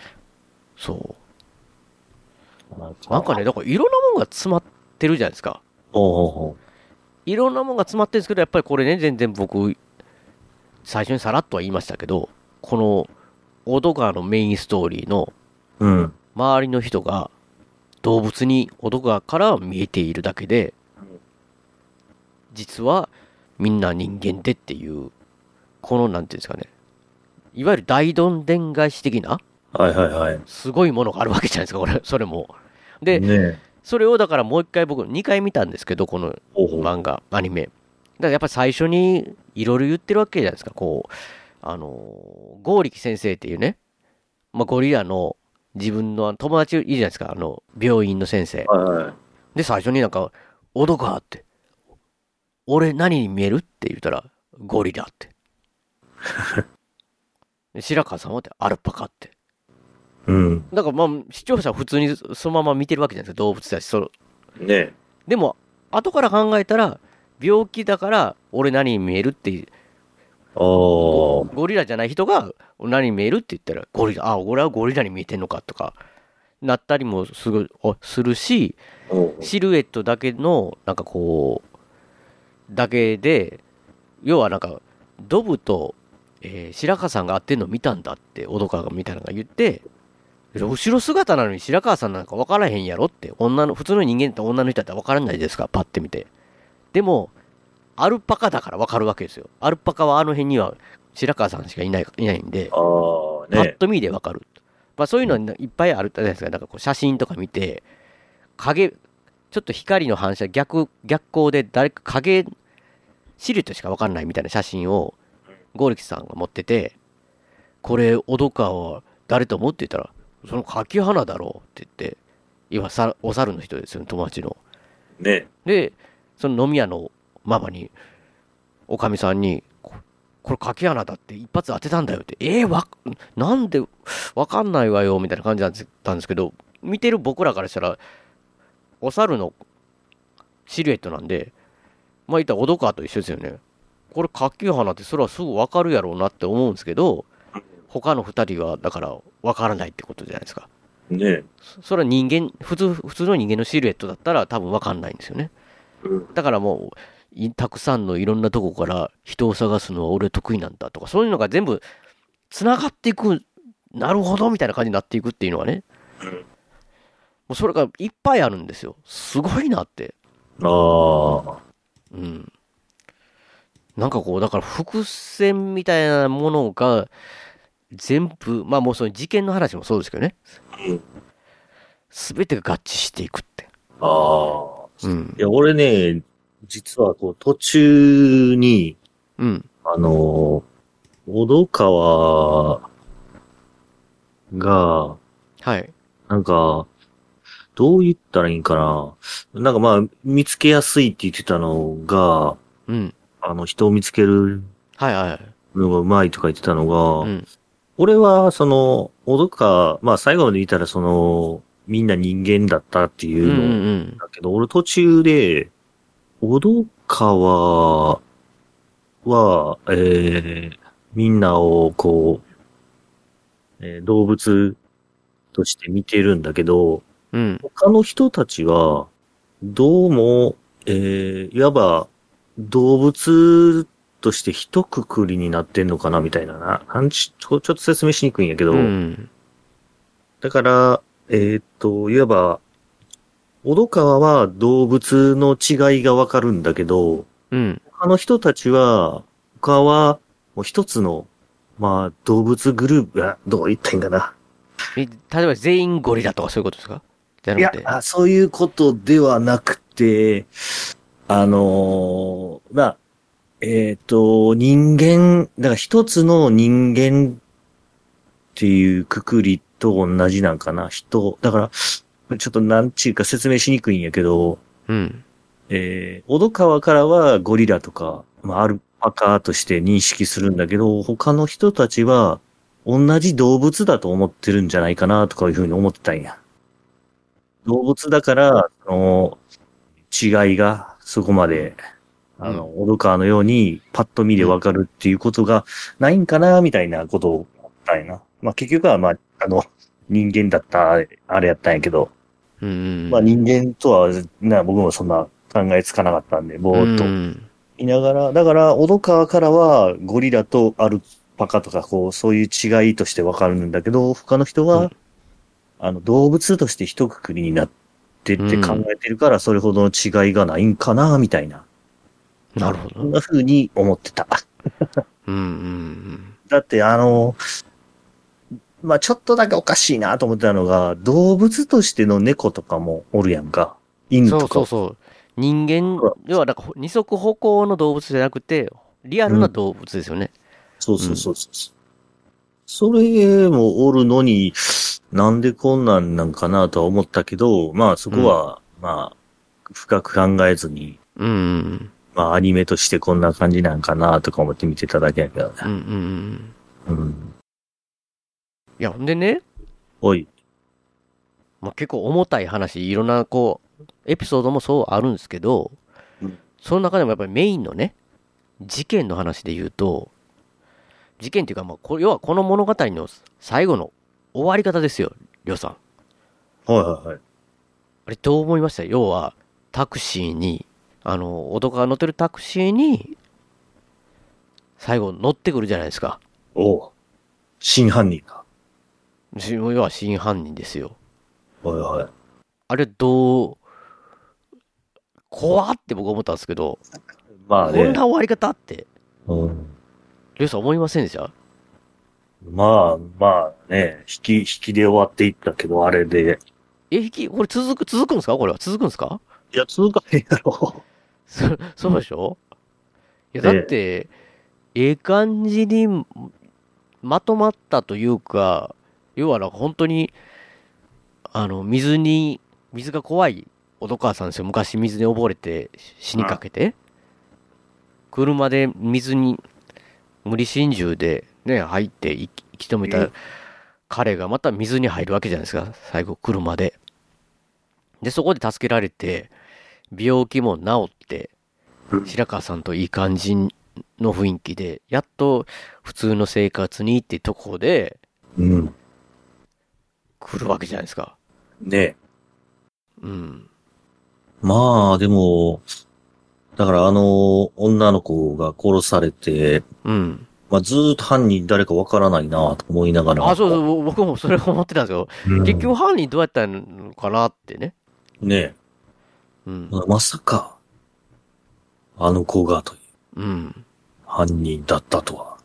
Speaker 2: そう。なんかね、だからいろんなもんが詰まってるじゃないですか。いろんなもんが詰まってるんですけど、やっぱりこれね、全然僕、最初にさらっとは言いましたけど、この、オド川のメインストーリーの。周りの人が動物にオド川から見えているだけで、実はみんな人間でっていう、この、なんていうんですかね、いわゆる大どんでん返し的な、
Speaker 3: はいはいはい。
Speaker 2: すごいものがあるわけじゃないですか、これ、それも。で、
Speaker 3: ね
Speaker 2: それをだからもう一回僕、2回見たんですけど、この。漫画、アニメ。だからやっぱり最初にいろいろ言ってるわけじゃないですか。こう、あのー、ゴーリキ先生っていうね、まあ、ゴリラの自分の友達いるじゃないですか。あの、病院の先生。
Speaker 3: はいはい。
Speaker 2: で、最初になんか、オドカって、俺何に見える？って言ったら、ゴリラって。で 白川さんは？って、アルパカって。
Speaker 3: うん。
Speaker 2: だからまあ、視聴者は普通にそのまま見てるわけじゃないですか。動物だし、その
Speaker 3: ね
Speaker 2: でも、後から考えたら、病気だから、俺何に見えるっていう。ゴリラじゃない人が、何に見えるって言ったら、ゴリラ、あ、俺はゴリラに見えてんのかとか、なったりもすぐ、おするし、
Speaker 3: お
Speaker 2: シルエットだけの、なんかこう、だけで、要はなんか、ドブと、えー白川さんが会ってんの見たんだって、小戸川がみたいなのが言って、後ろ姿なのに白川さんなんか分からへんやろって、女の、普通の人間って女の人だったら分からないですか、パッて見て。でも、アルパカだから分かるわけですよ。アルパカはあの辺には白川さんしかいない、いないんで、
Speaker 3: ね
Speaker 2: パッと見でわかる。まあそういうのはいっぱいあるじゃないですか？なんかこう写真とか見て、影、ちょっと光の反射、逆、逆光で誰か影、シルエットしかわかんないみたいな写真を、ゴーリキさんが持ってて、これ、小戸川は誰と思って言ったら、その柿花だろうって言って、今さ、お猿の人ですよね、友達の。
Speaker 3: ね
Speaker 2: で、その飲み屋のママに、おかみさんに、ここれ柿穴だって一発当てたんだよって、えー、わ、なんでわかんないわよ、みたいな感じだったんですけど、見てる僕らからしたら、お猿のシルエットなんで、まあ言ったら小戸川と一緒ですよね。これ柿花ってそれはすぐわかるやろうなって思うんですけど、他の二人はだからわからないってことじゃないですか。
Speaker 3: ね
Speaker 2: そそれは人間、普通、普通の人間のシルエットだったら多分わかんないんですよね。
Speaker 3: うん
Speaker 2: だからもう、いたくさんのいろんなとこから人を探すのは俺得意なんだとか、そういうのが全部繋がっていく、なるほどみたいな感じになっていくっていうのはね、
Speaker 3: うん
Speaker 2: もうそれがいっぱいあるんですよ。すごいなって。
Speaker 3: あー。
Speaker 2: うん。なんかこう、だから伏線みたいなものが全部、まあもうその事件の話もそうですけどね
Speaker 3: うん。
Speaker 2: すべてが合致していくって。
Speaker 3: あー。
Speaker 2: うん
Speaker 3: い。や、俺ね、実はこう途中に、
Speaker 2: うん。
Speaker 3: あのー、小戸川が、
Speaker 2: はい。
Speaker 3: なんか、どう言ったらいいんかな。なんかまあ、見つけやすいって言ってたのが、
Speaker 2: うん。
Speaker 3: あの、人を見つける
Speaker 2: はいはい。
Speaker 3: のがうまいとか言ってたのが、
Speaker 2: うん。
Speaker 3: 俺は、その、小戸川、まあ最後まで言ったらその、みんな人間だったってい
Speaker 2: うんう
Speaker 3: うの
Speaker 2: ん
Speaker 3: だけど、俺途中で、小戸川は、えー、みんなをこう、えー動物として見てるんだけど、
Speaker 2: うん。
Speaker 3: 他の人たちは、どうも、えー、いわば、動物として一括りになってんのかな、みたいなな。なんちちょっと説明しにくいんやけど、
Speaker 2: うん。
Speaker 3: だから、えーっと、いわば、小戸川は動物の違いがわかるんだけど、
Speaker 2: うん。
Speaker 3: 他の人たちは、他は、もう一つの、まあ、動物グループ、あどう言ったいんかな。
Speaker 2: 例えば全員ゴリラとかそういうことですかじゃ
Speaker 3: い
Speaker 2: なくて。、
Speaker 3: あそういうことではなくて、あのーまあ、えっ、と、人間、だから一つの人間っていうくくりと同じなんかな、人。だから、ちょっとなんちゅうか説明しにくいんやけど、
Speaker 2: うん。
Speaker 3: えー、小戸川からはゴリラとか、まあ、アルパカとして認識するんだけど、他の人たちは同じ動物だと思ってるんじゃないかなとかいうふうに思ってたんや。動物だから、その、違いがそこまで、あの、小戸川のようにパッと見でわかるっていうことがないんかなみたいなことを思ったんやな。まあ結局はまあ、あの、人間だった、あれやったんやけど、
Speaker 2: うんうん。
Speaker 3: まあ人間とは、な、僕もそんな考えつかなかったんで、ぼーっと
Speaker 2: うん
Speaker 3: いながら、だから、小戸川からはゴリラとアルパカとか、こう、そういう違いとしてわかるんだけど、他の人は、
Speaker 2: うん
Speaker 3: あの、動物として一括りになってって考えてるから、それほどの違いがないんかな、みたいな。
Speaker 2: なるほど。
Speaker 3: そんな風に思ってた。
Speaker 2: うんうん
Speaker 3: だって、あの、まあちょっとだけおかしいなと思ってたのが、動物としての猫とかもおるやんか。
Speaker 2: うん。そう
Speaker 3: 犬とか。
Speaker 2: そうそう。人間、要はなんか二足歩行の動物じゃなくて、リアルな動物ですよね。
Speaker 3: そうそうそうそう。それもおるのに、なんでこんなんなんかなとは思ったけど、まあそこは、まあ、深く考えずに、
Speaker 2: うんうん
Speaker 3: まあアニメとしてこんな感じなんかなとか思って見てただけやけど
Speaker 2: うん。うん
Speaker 3: ね。
Speaker 2: うんうん。
Speaker 3: うん。
Speaker 2: いや、ほんでね、
Speaker 3: おい。
Speaker 2: まあ、結構重たい話、いろんなこう、エピソードもそうあるんですけど、
Speaker 3: うん
Speaker 2: その中でもやっぱりメインのね、事件の話で言うと、事件っていうか、まあ、こ要はこの物語の最後の終わり方ですよ、りょうさん。
Speaker 3: はいはいはい。
Speaker 2: あれどう思いました？要は、タクシーに、あの、男が乗ってるタクシーに、最後乗ってくるじゃないですか。
Speaker 3: おう真犯人か。
Speaker 2: し要は真犯人ですよ。
Speaker 3: はいはい。
Speaker 2: あれどう、怖って僕思ったんですけど、
Speaker 3: まあね
Speaker 2: こんな。終わり方って、
Speaker 3: うん
Speaker 2: りょうさん思いませんでした？
Speaker 3: まあまあね、引き、引きで終わっていったけど、あれで。
Speaker 2: え、引き、これ続く、続くんですか？これは続くんですか？
Speaker 3: いや、続かへんやろ。
Speaker 2: そそうでしょ？いや、だって、ええ感じにまとまったというか、要はなんか本当に、あの、水に、水が怖いお父母さんですよ。昔水に溺れて死にかけて。車で水に無理心中でね、入って生き止めた
Speaker 3: うん
Speaker 2: 彼がまた水に入るわけじゃないですか。最後、車で。で、そこで助けられて、病気も治って、
Speaker 3: うん
Speaker 2: 白川さんといい感じの雰囲気で、やっと普通の生活にってとこで
Speaker 3: うん。
Speaker 2: 来るわけじゃないですか。
Speaker 3: ね
Speaker 2: うん。
Speaker 3: まあ、でも、だからあの、女の子が殺されて、
Speaker 2: うん。
Speaker 3: まあずーっと犯人誰かわからないなと思いながら。
Speaker 2: あ、そうそう、僕もそれ思ってたんですよ。
Speaker 3: うん
Speaker 2: 結局犯人どうやったのかなってね。
Speaker 3: ね
Speaker 2: うん。
Speaker 3: まさか、あの子がという
Speaker 2: うん。
Speaker 3: 犯人だったとは。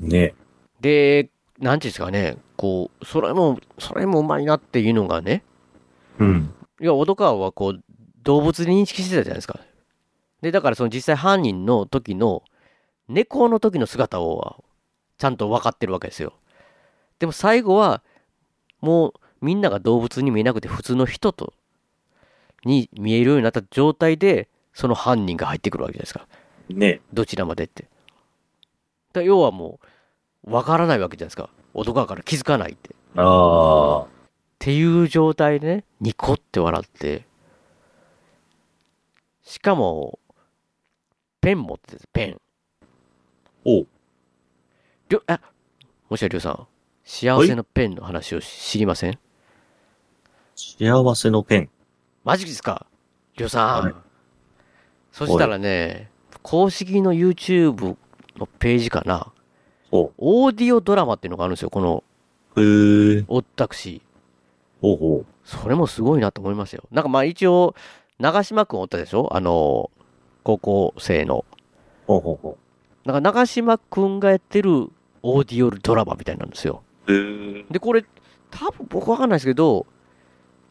Speaker 3: ね
Speaker 2: で、なんていうんですかね、こう、それも、それもうまいなっていうのがね、
Speaker 3: うん。
Speaker 2: いや、小戸川はこう、動物に認識してたじゃないですか。で、だからその実際犯人の時の、猫の時の姿を、ちゃんと分かってるわけですよ。でも最後は、もう、みんなが動物に見えなくて普通の人と、に見えるようになった状態で、その犯人が入ってくるわけじゃないですか。
Speaker 3: ね
Speaker 2: どちらまでって。だ要はもう、分からないわけじゃないですか。小戸川から気づかないって。っ
Speaker 3: ああ。
Speaker 2: ていう状態でね、ニコって笑って、しかも、ペン持ってて、ペン。
Speaker 3: おう
Speaker 2: りょ、あ、もしやりょうさん、幸せのペンの話を知りません？
Speaker 3: 幸せのペン。
Speaker 2: マジですか？りょうさん。
Speaker 3: はい
Speaker 2: そしたらね、公式の YouTube のページかな？
Speaker 3: ほ
Speaker 2: オーディオドラマっていうのがあるんですよ、この
Speaker 3: う。へえ。
Speaker 2: オッタクシー。
Speaker 3: ほうほ
Speaker 2: それもすごいなと思いますよ。なんかまあ一応、長島くんおったでしょ？あの、高校生の。
Speaker 3: う。ほうほうほ
Speaker 2: なんか長島くんがやってるオーディオドラマみたいなんですよ。
Speaker 3: う。へえ。
Speaker 2: で、これ、多分僕わかんないですけど、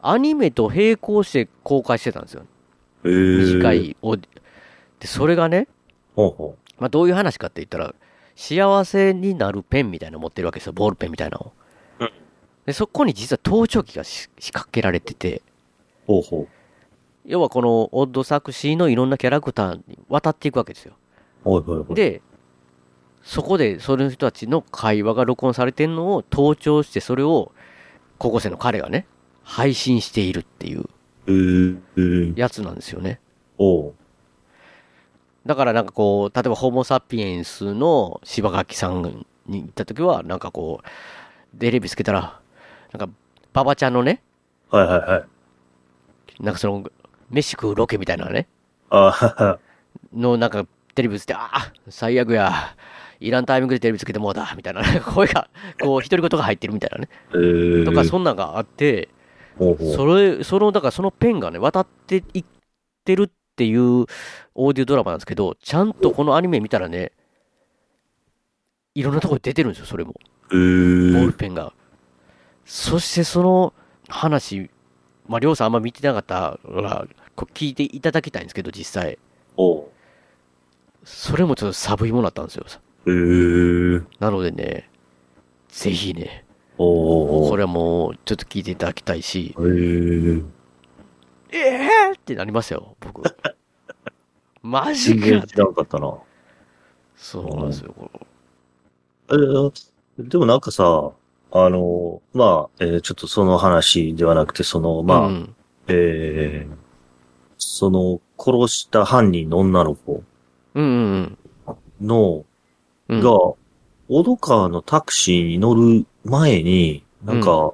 Speaker 2: アニメと並行して公開してたんですよ。
Speaker 3: へえ。
Speaker 2: 短。いオーディ。で、それがね、
Speaker 3: ほうほ
Speaker 2: まあどういう話かって言ったら、幸せになるペンみたいなの持ってるわけですよ。ボールペンみたいなのを。
Speaker 3: うん
Speaker 2: で、そこに実は盗聴器がし仕掛けられてて、
Speaker 3: う。ほうほう。
Speaker 2: 要はこのオッドサクシーのいろんなキャラクターに渡っていくわけですよ。
Speaker 3: ほいほいほい。
Speaker 2: で、そこでその人たちの会話が録音されてるのを盗聴して、それを高校生の彼がね、配信しているっていう。やつなんですよね。だからなんかこう、例えばホモ・サピエンスの柴垣さんに行った時は、なんかこう、テレビつけたら、なんか、馬場ちゃんのね、
Speaker 3: はいはいはい。
Speaker 2: なんかその、飯食うロケみたいなね、
Speaker 3: あ。
Speaker 2: のなんかテレビつけて、ああ、最悪や、いらんタイミングでテレビつけてもうだ、みたいな、ね、声が、こう、独り言が入ってるみたいなね。
Speaker 3: へえ。
Speaker 2: とか、そんなんがあって。それ、その、だからそのペンがね、渡っていってるっていうオーディオドラマなんですけど、ちゃんとこのアニメ見たらね、いろんなところに出てるんですよ、それも。
Speaker 3: へ
Speaker 2: ボー
Speaker 3: え
Speaker 2: ル。ペンが。そしてその話、まあ、りょうさんあんま見てなかったら、こう聞いていただきたいんですけど、実際。それもちょっと寒いものだったんですよ。
Speaker 3: へえ。
Speaker 2: なのでね、ぜひね、
Speaker 3: おう。
Speaker 2: これはもうちょっと聞いていただきたいし、
Speaker 3: へえ。
Speaker 2: ええー、ってなりますよ、僕。マジか
Speaker 3: 全然知らんかったな。
Speaker 2: そうなんですよ。こ
Speaker 3: えーでもなんかさ、あの、まあ、えーちょっとその話ではなくて、その、
Speaker 2: の
Speaker 3: まあ、
Speaker 2: うん
Speaker 3: えーその、殺した犯人の女の子
Speaker 2: うんうん
Speaker 3: の、
Speaker 2: うん。
Speaker 3: が、小戸川のタクシーに乗る前に、なんか、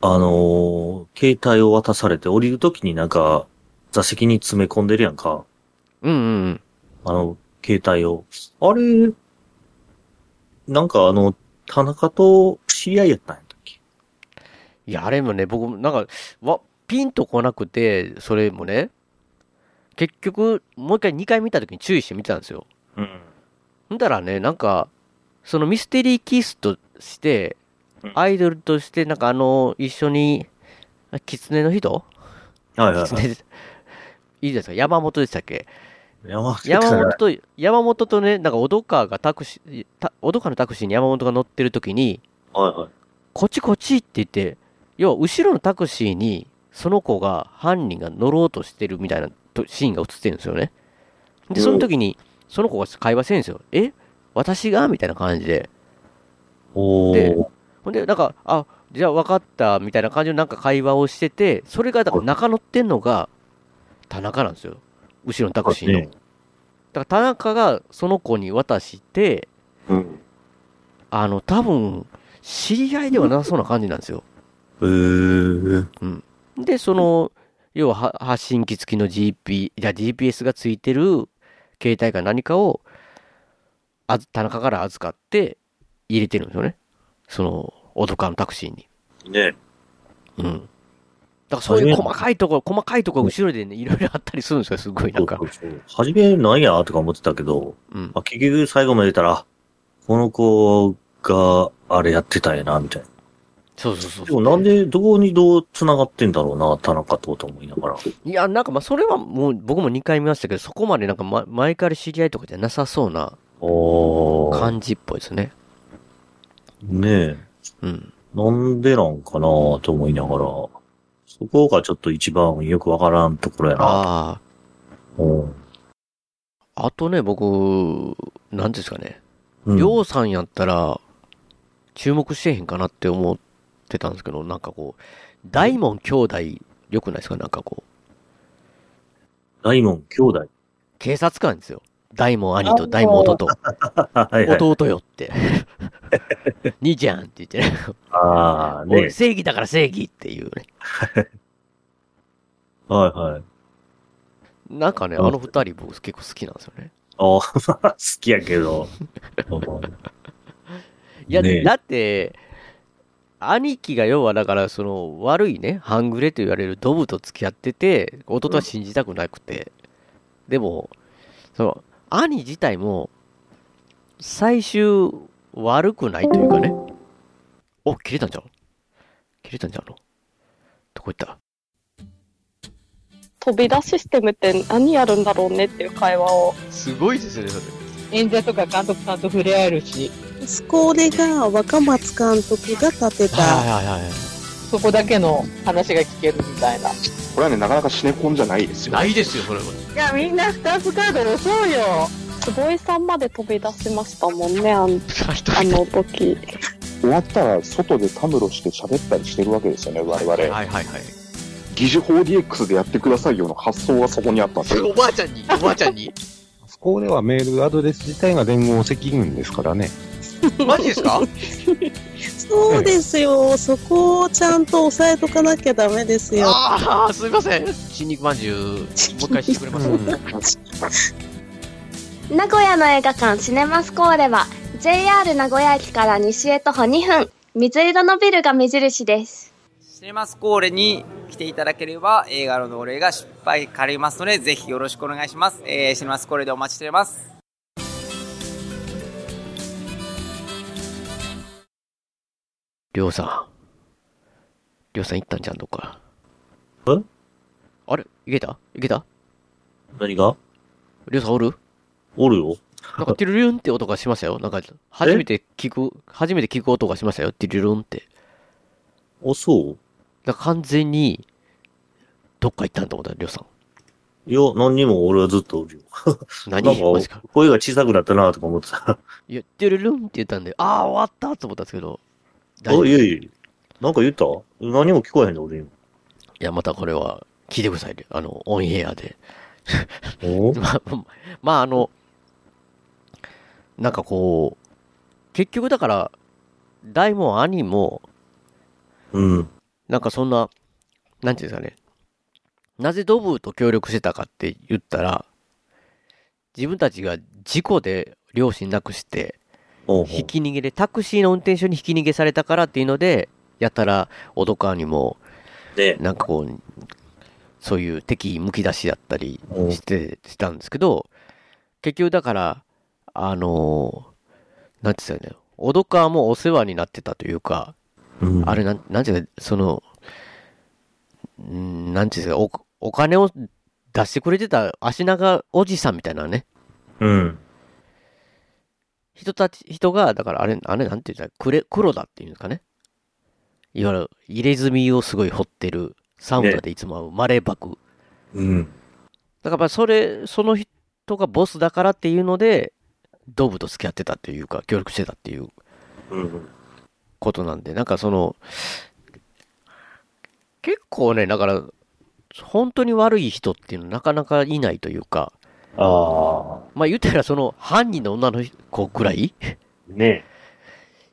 Speaker 3: あのー携帯を渡されて降りるときになんか、座席に詰め込んでるやんか。
Speaker 2: うんうんうん。
Speaker 3: あの、携帯を。あれ、なんかあの、田中と知り合いやったんやったっけ？
Speaker 2: いや、あれもね、僕もなんか、わ、ピンとこなくて、それもね、結局、もう一回、二回見た時に注意して見てたんですよ。
Speaker 3: うん。
Speaker 2: んだらね、なんか、そのミステリーキスとして
Speaker 3: うん、
Speaker 2: アイドルとして、なんかあの、一緒に、あ狐の人？
Speaker 3: はいはいはい。
Speaker 2: いいですか山本でしたっけ？
Speaker 3: 山本
Speaker 2: 山本と、山本とね、なんか、小戸川がタクシー、た小戸川のタクシーに山本が乗ってる時に、
Speaker 3: はいはい。
Speaker 2: こっちこっちって言って、要は後ろのタクシーに、その子が、犯人が乗ろうとしてるみたいなとシーンが映ってるんですよね。で、その時に、その子が会話してるんですよ。え？私が？みたいな感じで。で。ほんで、なんか、あ、じゃあ分かった、みたいな感じのなんか会話をしてて、それが、だから中乗ってんのが、田中なんですよ。後ろのタクシーの。
Speaker 3: ね
Speaker 2: だから田中がその子に渡して、
Speaker 3: うん。
Speaker 2: あの、多分、知り合いではなさそうな感じなんですよ。
Speaker 3: へー。
Speaker 2: で、その、要はは発信機付きの GP、じゃ GPS がついてる携帯か何かを、あず田中から預かって入れてるんですよね。その、オドカーのタクシーに。
Speaker 3: ね。
Speaker 2: うん。だからそういう細かいところ、細かいところ後ろでね、いろいろあったりするんですよ、すごいなんか
Speaker 3: 初めなんやとか思ってたけど、
Speaker 2: うん。
Speaker 3: まあ、結局最後まで出たら、あこの子があれやってたんやな、みたいな。
Speaker 2: そうそうそう
Speaker 3: でもなんで、どこにどう繋がってんだろうな、田中とと思いながら。
Speaker 2: いや、なんかまあ、それはもう、僕も2回見ましたけど、そこまでなんか、ま、前から知り合いとかじゃなさそうな。感じっぽいですね。
Speaker 3: ねえ。
Speaker 2: うん。
Speaker 3: なんでなんかなと思いながら。そこがちょっと一番よくわからんところやな。
Speaker 2: ああ。
Speaker 3: うん
Speaker 2: あとね、僕、なんですかね。
Speaker 3: うん
Speaker 2: りょうさんやったら、注目してへんかなって思ってたんですけど、なんかこう、大門兄弟、よくないですか？なんかこう、
Speaker 3: 大門兄弟。
Speaker 2: 警察官ですよ。大門兄と大門弟と、
Speaker 3: はいはい。
Speaker 2: 弟よって。兄ちゃんって言ってね。
Speaker 3: ああ、
Speaker 2: 俺
Speaker 3: ね。
Speaker 2: 正義だから正義っていうね。
Speaker 3: はいはい。
Speaker 2: なんかね、あ
Speaker 3: うん
Speaker 2: の二人僕結構好きなんですよね。
Speaker 3: ああ、好きやけど。
Speaker 2: いや、
Speaker 3: ねえ
Speaker 2: だって、兄貴が要はだから、その悪いね、半グレと言われるドブと付き合ってて、弟は信じたくなくて、でも、その、兄自体も、最終悪くないというかね。お、切れたんじゃん切れたんじゃんの？どこ行った？
Speaker 4: 飛び出システムって何やるんだろうねっていう会話を。
Speaker 2: すごいですね、それ。
Speaker 5: 演者とか監督さんと触れ合えるし、
Speaker 6: スコーレが若松監督が立てた、
Speaker 2: はいはいはいはい。
Speaker 5: そこだけの話が聞けるみたいな。
Speaker 7: これはね、なかなかシネコンじゃないですよ。
Speaker 2: ないですよ、それは。
Speaker 5: いや、みんなスタッフカード押そうよ。
Speaker 4: 坪井さんまで飛び出しましたもんね、あんあの時。
Speaker 7: 終わったら外でたむろして喋ったりしてるわけですよね、我々。
Speaker 2: はいはいはい。
Speaker 7: 疑似 4DX でやってくださいよの発想がそこにあったんですよ。
Speaker 2: おばあちゃんに、おばあちゃんに。
Speaker 8: そこではメールアドレス自体が連合赤軍ですからね。
Speaker 2: マジですか？
Speaker 6: そうですよ、そこをちゃんと押さえとかなきゃダメですよ。
Speaker 2: ああ、すみません。新肉まんじゅう、もう一回してくれます、
Speaker 9: 名古屋の映画館シネマスコーレは JR 名古屋駅から西へ徒歩2分水色のビルが目印です
Speaker 10: シネマスコーレに来ていただければ映画のお礼が失敗借りますのでぜひよろしくお願いします。えー、シネマスコーレでお待ちしております。
Speaker 2: りょうさん。りょうさん行ったんじゃん、どっか。
Speaker 3: え？
Speaker 2: あれ？いけた？いけた？
Speaker 3: 何が？
Speaker 2: りょうさんおる？
Speaker 3: おるよ。
Speaker 2: なんか、ティルルンって音がしましたよ。なんか、初めて聞く、初めて聞く音がしましたよ。ティルルンって。
Speaker 3: あ、そう？
Speaker 2: だ完全に、どっか行ったんと思った、りょうさん。
Speaker 3: いや、何にも俺はずっとおるよ。
Speaker 2: 何？
Speaker 3: なん
Speaker 2: か
Speaker 3: か、声が小さくなったなとか思ってた。
Speaker 2: いや、ティルルンって言ったんで、ああ、終わったと思ったんですけど。
Speaker 3: あ、いやいやなんか言った？何も聞こえへんで、俺今。
Speaker 2: いや、またこれは、聞いてくださいね。あの、オンエアで。
Speaker 3: お？
Speaker 2: まあ、まあ、あの、なんかこう、結局だから、大も兄も、
Speaker 3: うん。
Speaker 2: なんかそんな、なんていうんですかね。なぜドブと協力してたかって言ったら、自分たちが事故で両親亡くして、ひき逃げで、タクシーの運転手にひき逃げされたからっていうので、やたら、小戸川にも、
Speaker 3: で、
Speaker 2: なんかこう、そういう敵むき出しだったり
Speaker 3: うん。
Speaker 2: して、したんですけど、結局だから、あのーなんて言うんですかね、小戸川もお世話になってたというか、
Speaker 3: うん。
Speaker 2: あれなん、なんていうか、その、んなんていうんですか、お、お金を出してくれてた足長おじさんみたいなね、
Speaker 3: うん。
Speaker 2: 人たち、人が、だからあれ、あれなんていうんですか、くれ、黒だっていうんですかね。いわゆる、入れ墨をすごい掘ってる、サウナでいつも会うマレーバク。
Speaker 3: うん。
Speaker 2: だからそれ、その人がボスだからっていうので、ドブと付き合ってたっていうか、協力してたっていう
Speaker 3: うん。
Speaker 2: ことなんで、なんかその、結構ね、だから、本当に悪い人っていうのはなかなかいないというか、
Speaker 3: ああ。
Speaker 2: まあ言ったらその犯人の女の子くらい？
Speaker 3: ね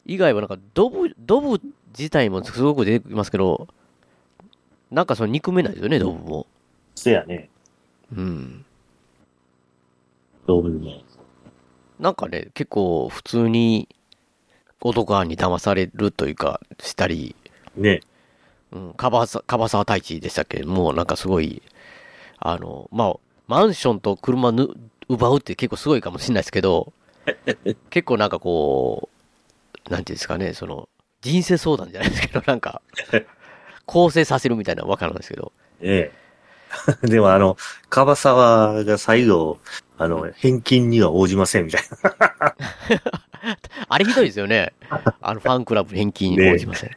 Speaker 2: 以外はなんかドブ、ドブ自体もすごく出てきますけど、なんかその憎めないですよね、ドブも。
Speaker 3: せやね。
Speaker 2: うん。
Speaker 3: 動物ね。
Speaker 2: なんかね、結構普通に男に騙されるというか、したり、
Speaker 3: ね。
Speaker 2: うん、カバサ、カバサワ太一でしたっけ？もうなんかすごい、あの、まあ、マンションと車ぬ奪うって結構すごいかもしれないですけど、結構なんかこう、なんていうんですかね、その、人生相談じゃないですけど、なんか、構成させるみたいなのわからないですけど、
Speaker 3: ええ。でもあの、カバサワが最後、あの、返金には応じませんみたいな。
Speaker 2: あれひどいですよね。あの、ファンクラブ返金に応じません。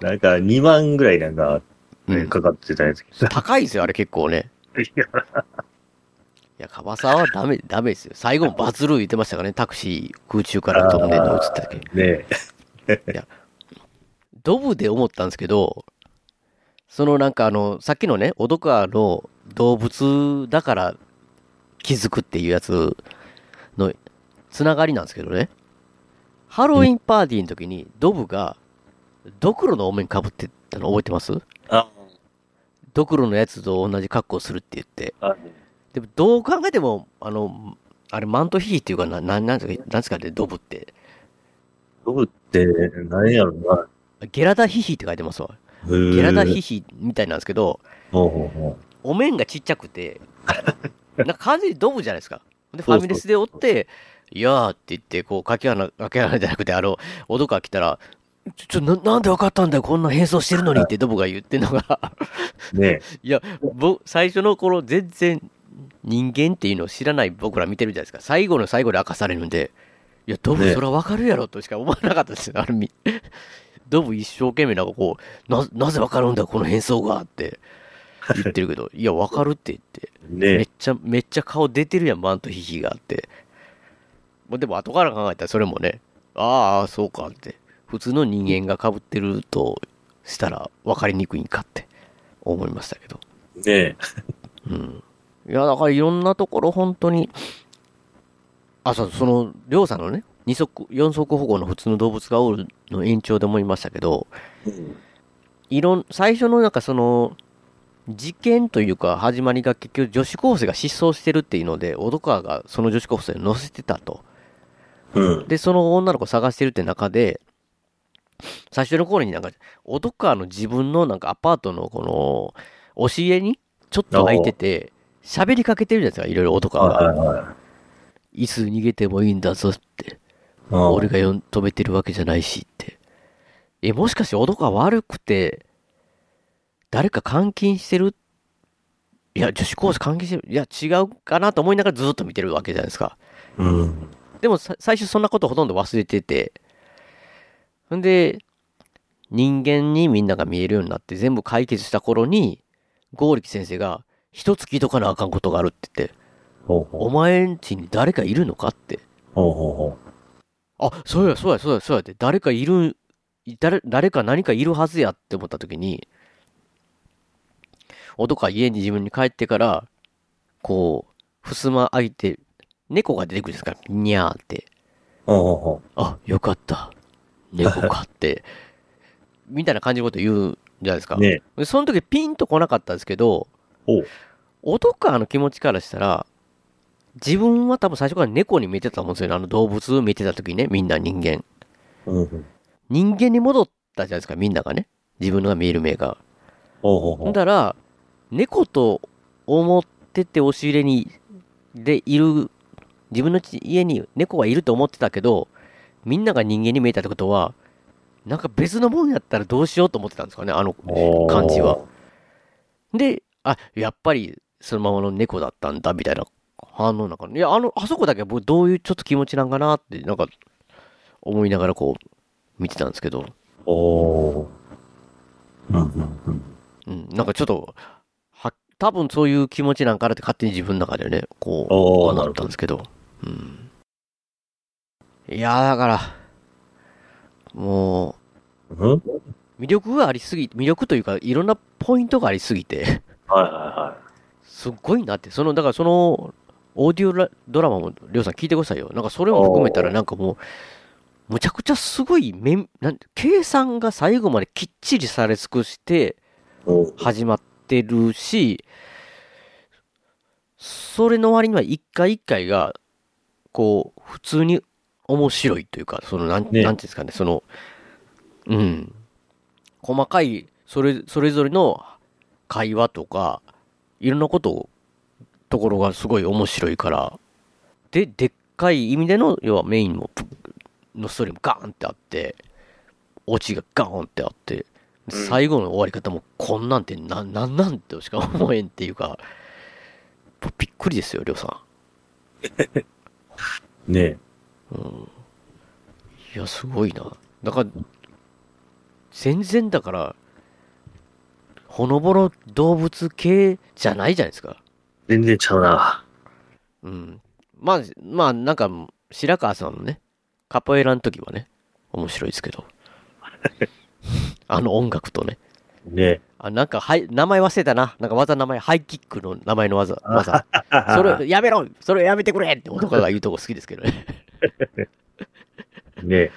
Speaker 3: なんか2万ぐらいなんか、ね
Speaker 2: うん
Speaker 3: かかってたやつ。
Speaker 2: 高いですよ、あれ結構ね。
Speaker 3: いや
Speaker 2: いや、カバサワはダメ、ダメですよ。最後もバズる言ってましたからね、タクシー空中から飛んでるの映った時。
Speaker 3: ね
Speaker 2: ドブで思ったんですけど、そのなんかあの、さっきのね、小戸川の動物だから気づくっていうやつのつながりなんですけどね。ハロウィンパーティーの時に、ドブが、ドクロのお面かぶってたの覚えてます？
Speaker 3: あ、
Speaker 2: ドクロのやつと同じ格好するって言って。
Speaker 3: あ
Speaker 2: でも、どう考えても、あの、あれ、マントヒヒっていうかな、ななんですか、なんですかね、ドブって。
Speaker 3: ドブって何やろな。
Speaker 2: ゲラダヒヒって書いてますわ。
Speaker 3: ゲ
Speaker 2: ゲラダヒヒみたいなんですけど、
Speaker 3: ほうほうほ
Speaker 2: お面がちっちゃくて、なんか完全にドブじゃないですか。で、ファミレスでおって、いやーって言って、こう、かけ穴、かけ穴じゃなくて、あの、おどか来たら、ちょ、な、なんでわかったんだよ、こんな変装してるのにってドブが言ってんのが、
Speaker 3: う。ね
Speaker 2: いや、ぼ、最初の頃全然人間っていうのを知らない僕ら見てるじゃないですか。最後の最後で明かされるんで、いや、ドブ
Speaker 3: ね
Speaker 2: それはわかるやろとしか思わなかったですよ、あれみ。ドブ一生懸命なんかこう、な、なぜわかるんだ、この変装がって言ってるけど、いや、わかるって言って。め
Speaker 3: ね
Speaker 2: っちゃ、めっちゃ顔出てるやん、マントヒヒがあって。でも後から考えたらそれもね、ああ、そうかって。普通の人間が被ってるとしたら分かりにくいんかって思いましたけど。
Speaker 3: ね
Speaker 2: うん。いや、だからいろんなところ本当に、あ、そう、その、りょうさんのね、二足、四足歩行の普通の動物がおるの延長で思いましたけど、いろん、最初のなんかその、事件というか始まりが結局女子高生が失踪してるっていうので、小戸川がその女子高生を乗せてたと。
Speaker 3: うん。
Speaker 2: で、その女の子を探してるって中で、最初の頃になんか、小戸川の自分のなんかアパートのこの、押し入れにちょっと空いてて、喋りかけてるじゃないですか、いろいろ小戸川が。
Speaker 3: はいはい
Speaker 2: つ逃げてもいいんだぞって。
Speaker 3: うん
Speaker 2: 俺がよん止めてるわけじゃないしって。え、もしかして小戸川悪くて、誰か監禁してる？いや、女子高生監禁してる？いや、違うかなと思いながらずっと見てるわけじゃないですか。
Speaker 3: うん。
Speaker 2: でもさ最初そんなことほとんど忘れてて、んで、人間にみんなが見えるようになって全部解決した頃に、剛力先生が、一つ聞いとかなあかんことがあるって言って、
Speaker 3: ほうほう。
Speaker 2: お前んちに誰かいるのかって。
Speaker 3: ほうほうほ
Speaker 2: あ、そうや、そうや、そうや、そうやって、誰かいる、い誰、誰か何かいるはずやって思った時に、男が家に自分に帰ってから、こう、襖開いて、猫が出てくるんですから、にゃーって。
Speaker 3: う。ほうほうほ
Speaker 2: あ、よかった。猫かって。みたいな感じのこと言うじゃないですか。
Speaker 3: う。ね
Speaker 2: でその時ピンと来なかったんですけど。男川の気持ちからしたら、自分は多分最初から猫に見えてたと思うんですよね。あの動物見てた時にね、みんな人間。
Speaker 3: うんうん。
Speaker 2: 人間に戻ったじゃないですか、みんながね。自分のが見える目が。
Speaker 3: ほ
Speaker 2: んだら、猫と思ってて押し入れに、でいる、自分の家に猫がいると思ってたけど、みんなが人間に見えたってことは、なんか別のもんやったらどうしようと思ってたんですかね、あの感じは。。で、あ、やっぱりそのままの猫だったんだ、みたいな反応なんか、いや、あの、あそこだけ僕どういうちょっと気持ちなんかなって、なんか、思いながらこう、見てたんですけど、
Speaker 3: おー。うんうんうん。
Speaker 2: うん、なんかちょっと、は、多分そういう気持ちなんかなって勝手に自分の中でね、こう、なったんですけど、うん。いやーだから、も
Speaker 3: う
Speaker 2: 魅力がありすぎ、魅力というか、いろんなポイントがありすぎて、
Speaker 3: はいはいは
Speaker 2: すっごいなって、その、だからその、オーディオラドラマも、りょうさん聞いてくださいよ。なんかそれも含めたら、なんかもう、むちゃくちゃすごいめん、なん計算が最後まできっちりされ尽くして、始まってるし、それの割には一回一回が、こう、普通に面白いというか、その、なん、
Speaker 3: ね。
Speaker 2: なんていうんですかね、その、うん。細かい、それ、それぞれの会話とか、いろんなことを、ところがすごい面白いから、で、でっかい意味での、要はメインも、のストーリーもガーンってあって、オチがガーンってあって、最後の終わり方もこんなんてな、なんなんとしか思えんっていうか、びっくりですよ、りょうさ
Speaker 3: ね
Speaker 2: ん。いや、すごいな。だから、全然だから、ほのぼの動物系じゃないじゃないですか。
Speaker 3: 全然ちゃうな。
Speaker 2: うん。まあ、まあ、なんか、白川さんのね、カポエラの時はね、面白いですけど。あの音楽とね。
Speaker 3: ね
Speaker 2: あ、なんか、はい、名前忘れたな。なんか技の名前、ハイキックの名前の技、技。それ、やめろそれやめてくれって男が言うとこ好きですけどね。
Speaker 3: ね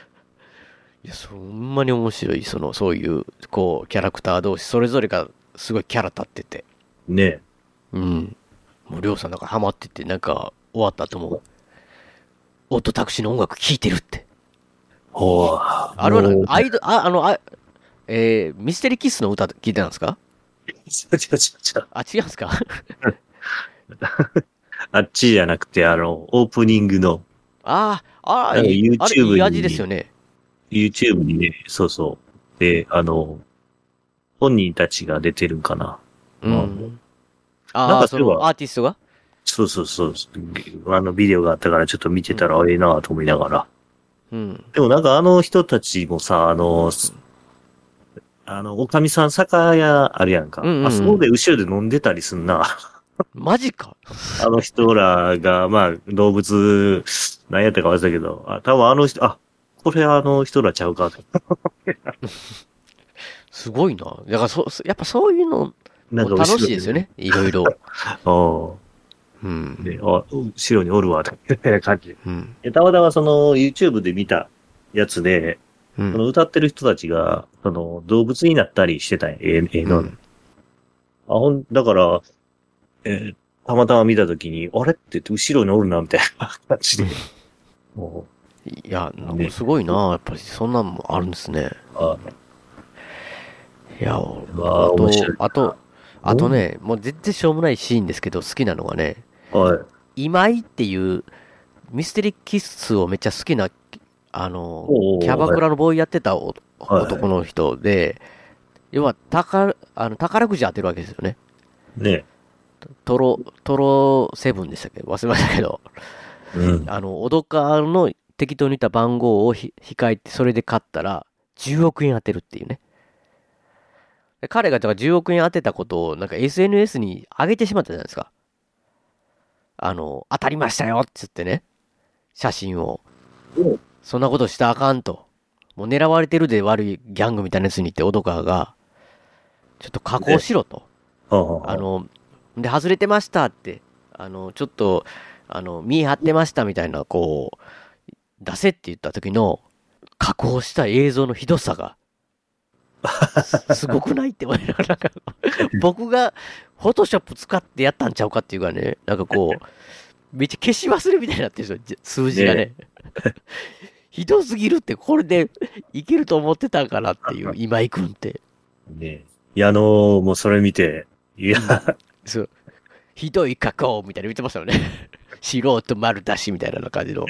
Speaker 2: いや、そんなに面白い、その、そういう、こう、キャラクター同士、それぞれがすごいキャラ立ってて。
Speaker 3: ね
Speaker 2: うん。もう、りょうさんなんかハマってて、なんか、終わった後も、オートタクシーの音楽聴いてるって。
Speaker 3: ほう。
Speaker 2: あれはアイド、あ、あの、あ、えー、ミステリーキッスの歌聞いてたんですか？
Speaker 3: 違う違う違う違う。
Speaker 2: あ、違うんですか？
Speaker 3: あっちじゃなくて、あの、オープニングの
Speaker 2: ああ、ああ、いい味
Speaker 3: に
Speaker 2: ですよね。
Speaker 3: YouTube にね、そうそう。で、あの、本人たちが出てるんかな。
Speaker 2: うん。
Speaker 3: なん
Speaker 2: ああ、そ
Speaker 3: かそ
Speaker 2: のアーティストが？
Speaker 3: そうそうそう。あのビデオがあったからちょっと見てたら、ええなと思いながら。
Speaker 2: うん。
Speaker 3: でもなんかあの人たちもさ、あの、すあの、おかみさん酒屋あるやんか。
Speaker 2: うんうんうん
Speaker 3: あそこで後ろで飲んでたりすんな。
Speaker 2: マジか。
Speaker 3: あの人らが、まあ、動物、何やったか忘れたけど、あ多分あの人、あ、これあの人らちゃうか。
Speaker 2: すごいな。だからそ、やっぱそういうの、楽しいですよね。いろいろ。
Speaker 3: あ
Speaker 2: うん。
Speaker 3: あ。で、あ、後ろにおるわ、みたいな感じ。
Speaker 2: うん。
Speaker 3: でたまたまその YouTube で見たやつで、
Speaker 2: うん
Speaker 3: その歌ってる人たちが、その動物になったりしてたんや、ええええの、
Speaker 2: うん
Speaker 3: あ、ほん、だから、えーたまたま見たときに、あれ？って言って後ろにおるな、みたいな感じで。も
Speaker 2: いや、なんかすごいな。やっぱりそんなんもあるんですね。
Speaker 3: うあ
Speaker 2: いや、あとあと、あとね、もう全然しょうもないシーンですけど、好きなのがね、
Speaker 3: はい。
Speaker 2: 今井っていうミステリーキッスをめっちゃ好きな、あのキャバクラのボーイやってた男の人で、要は宝、あの、宝くじ当てるわけですよね。
Speaker 3: ね。
Speaker 2: トロ、トロセブンでしたっけ？忘れましたけど、
Speaker 3: うん。
Speaker 2: あの、オドカーの適当に言った番号をひ控えて、それで買ったら、10億円当てるっていうね。で彼がだから10億円当てたことを、なんか SNS に上げてしまったじゃないですか。あの、当たりましたよっつってね。写真を。そんなことしたらあかんと。もう狙われてるで悪いギャングみたいなやつに言って、オドカーが、ちょっと加工しろと。あの、で、外れてましたって、あの、ちょっと、あの、見え張ってましたみたいな、こう、出せって言った時の、加工した映像のひどさが、すすごくないって思いながら、僕が、フォトショップ使ってやったんちゃうかっていうかね、なんかこう、めっちゃ消し忘れみたいになってるんですよ、じ数字がね。ひどすぎるって、これでいけると思ってたんかなっていう、今井くんって。
Speaker 3: ね。いや、あのーもうそれ見て、いや、
Speaker 2: そう。ひどい加工みたいな言ってましたよね。素人丸出しみたいな感じの。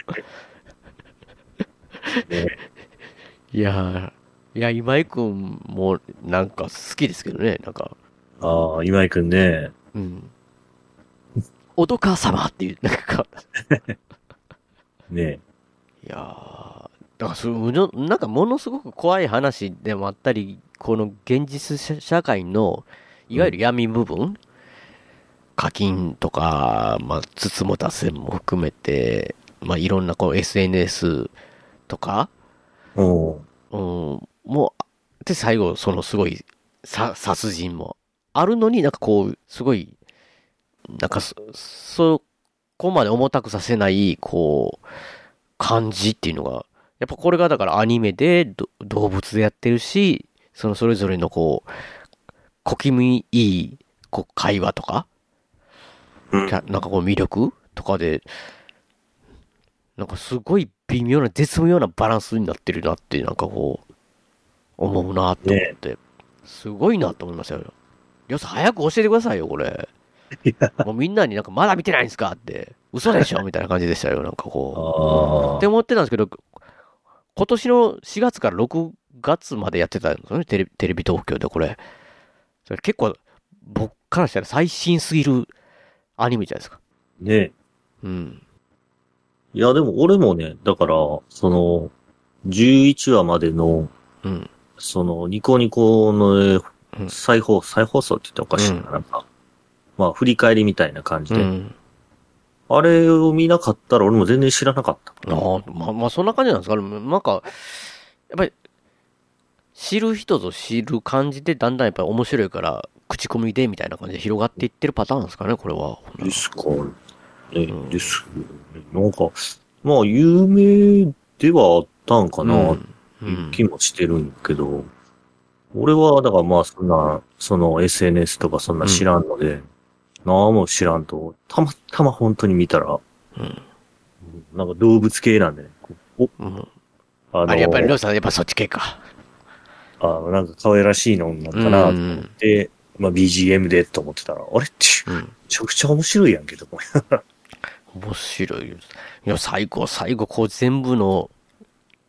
Speaker 2: いやー、いや、今井くんもなんか好きですけどね、なんか。
Speaker 3: ああ、今井くんね。
Speaker 2: うん。おどか様っていう、なんか、
Speaker 3: ね。
Speaker 2: いやー、だからその、なんかものすごく怖い話でもあったり、この現実社社会の、いわゆる闇部分、課金とか、まあ、つつもたせも含めて、まあ、いろんなこう SNS とか、
Speaker 3: お
Speaker 2: うん、もう、で、最後、そのすごい、さ、殺人もあるのになんかこう、すごい、なんかそ、そこまで重たくさせない、こう、感じっていうのが、やっぱこれがだからアニメでど動物でやってるし、そのそれぞれのこう、小気味いいこう会話とか、なんかこう魅力とかで、なんかすごい微妙な、絶妙なバランスになってるなって、なんかこう、思うなと思って、すごいなと思いましたよ。りょうさん早く教えてくださいよ、これ。もうみんなになんかまだ見てないんですか？って、嘘でしょ？みたいな感じでしたよ、なんかこう。って思ってたんですけど、今年の4月から6月までやってたんですよね、テレビテレビ東京でこれ。それ結構、僕からしたら最新すぎるアニメじゃないですか。
Speaker 3: ね。
Speaker 2: うん。
Speaker 3: いや、でも俺もね、だから、その、11話までの、
Speaker 2: うん。
Speaker 3: その、ニコニコの、えー再放、再放送って言ったらおかしいな、なんか、まあ、振り返りみたいな感じで、
Speaker 2: うん
Speaker 3: あれを見なかったら俺も全然知らなかった。
Speaker 2: ああ、まあ、まあ、そんな感じなんですか？ね。なんか、やっぱり、知る人ぞ知る感じで、だんだんやっぱり面白いから、口コミでみたいな感じで広がっていってるパターンですかね、これは。
Speaker 3: ですか。ね、です。なんか、まあ、有名ではあったんかな。
Speaker 2: うんうん
Speaker 3: 気もしてるんやけど、俺は、だからまあそんな、その SNS とかそんな知らんので、何も知らんと、たまたま本当に見たら、
Speaker 2: うん。
Speaker 3: なんか動物系なんでね、お、
Speaker 2: うん。
Speaker 3: あの
Speaker 2: あれ、やっぱり、りょうさん、やっぱそっち系か。
Speaker 3: あなんか可愛らしいのになったなと思って、まあ BGM でと思ってたら、あれ？って、
Speaker 2: うん。
Speaker 3: めちゃくちゃ面白いやんけど、
Speaker 2: 面白い。いや、最後、最後、こう全部の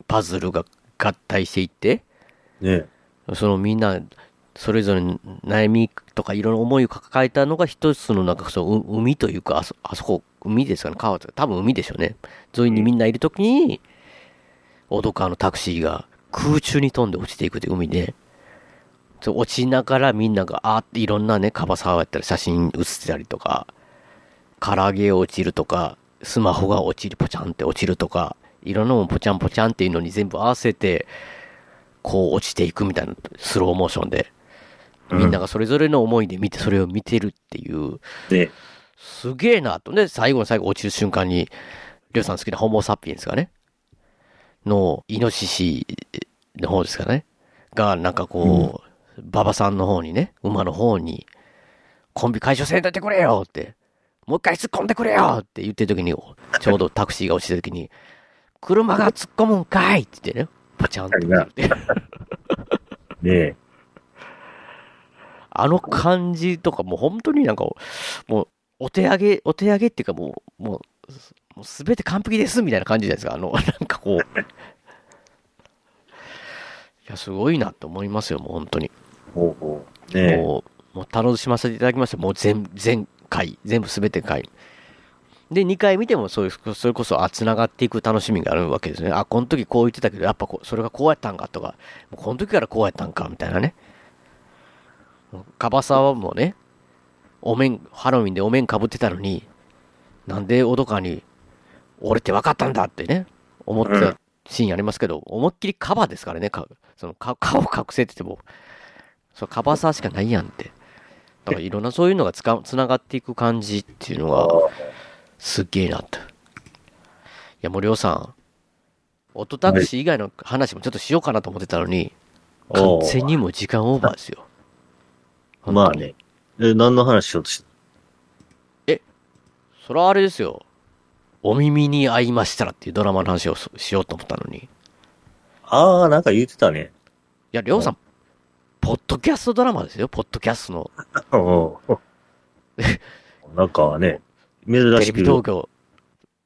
Speaker 2: パズルが合体していって、
Speaker 3: ね。
Speaker 2: そのみんな、それぞれ悩みとかいろんな思いを抱えたのが一つのなんかそうう海というか、あそあそこ、海ですかね、川とか、多分海でしょうね。沿いにみんないるときに、オドカーのタクシーが空中に飛んで落ちていくという海で、落ちながらみんなが、あーっていろんなね、カバサーやったら写真写ってたりとか、唐揚げ落ちるとか、スマホが落ちる、ポチャンって落ちるとか、いろんなもんポチャンポチャンっていうのに全部合わせて、こう落ちていくみたいなスローモーションで、みんながそれぞれの思いで見て、それを見てるっていう、
Speaker 3: ね
Speaker 2: すげえなと。で、最後の最後落ちる瞬間に、りょうさん好きなホモサピエンスがね、の、イノシシの方ですかね、が、なんかこう、馬場さんの方にね、馬の方に、コンビ解消せんといてくれよって、もう一回突っ込んでくれよって言ってる時に、ちょうどタクシーが落ちた時に、車が突っ込むんかいって言ってね、パチャンって言って。
Speaker 3: ね
Speaker 2: あの感じとかもう本当になんか、もう、お手上げ、お手上げっていうかもう、もう、もうすべて完璧ですみたいな感じじゃないですか。あの、なんかこう。いや、すごいなと思いますよ、もう本当に。
Speaker 3: ほうほう。ね
Speaker 2: もう、もう楽しませていただきました。もう全、全回、全部すべて回。で、2回見てもそういう、それこそ、あ、繋がっていく楽しみがあるわけですね。あ、この時こう言ってたけど、やっぱそれがこうやったんかとか、もうこの時からこうやったんか、みたいなね。カバサワもね、お面、ハロウィンでお面かぶってたのに、なんでオドカに、俺って分かったんだってね、思ってたシーンありますけど、思いっきりカバですからね、かそのか顔隠せてても、そうカバサーしかないやんって。だからいろんなそういうのがつかつながっていく感じっていうのが、すっげえなって。いや、もうりょうさん、オットタクシー以外の話もちょっとしようかなと思ってたのに、完全にもう時間オーバーですよ。
Speaker 3: まあね。え、何の話しようとした
Speaker 2: それはあれですよ。お耳に合いましたらっていうドラマの話をししようと思ったのに。い
Speaker 3: ああ、なんか言ってたね。
Speaker 2: や、りょうさん、ポッドキャストドラマですよ、ポッドキャストの。
Speaker 3: うん なんかね、珍
Speaker 2: テレ
Speaker 3: しく。
Speaker 2: ビ東京。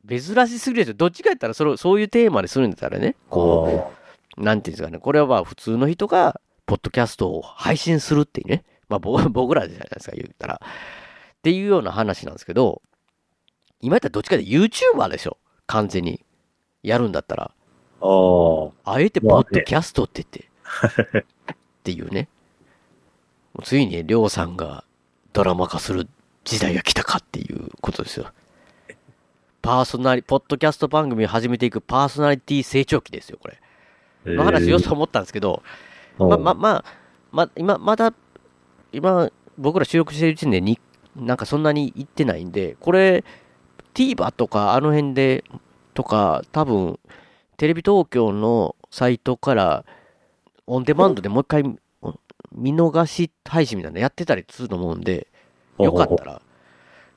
Speaker 2: 珍しすぎるですよ。どっちかやったらそれ、そういうテーマでするんだったらね、こう、なんていうんですかね、これはまあ普通の人が、ポッドキャストを配信するっていうね、まあ僕 僕らじゃないですか、言ったら。っていうような話なんですけど、今やったらどっちかで YouTuber でしょ、完全に。やるんだったら。
Speaker 3: ああ。
Speaker 2: あえてポッドキャストって言って、っていうね。もうついにりょうさんがドラマ化する時代が来たかっていうことですよ。パーソナリ、ポッドキャスト番組を始めていくパーソナリティ成長期ですよ、これ。の話しようと思ったんですけど、ま、ま、まあ、ま、今、まだ、今、僕ら収録してる時点でに、なんかそんなに行ってないんで、これ、TVer とかあの辺で、とか、多分、テレビ東京のサイトから、オンデマンドでもう一回、見逃し配信みたいなのやってたりすると思うんで、よかったら、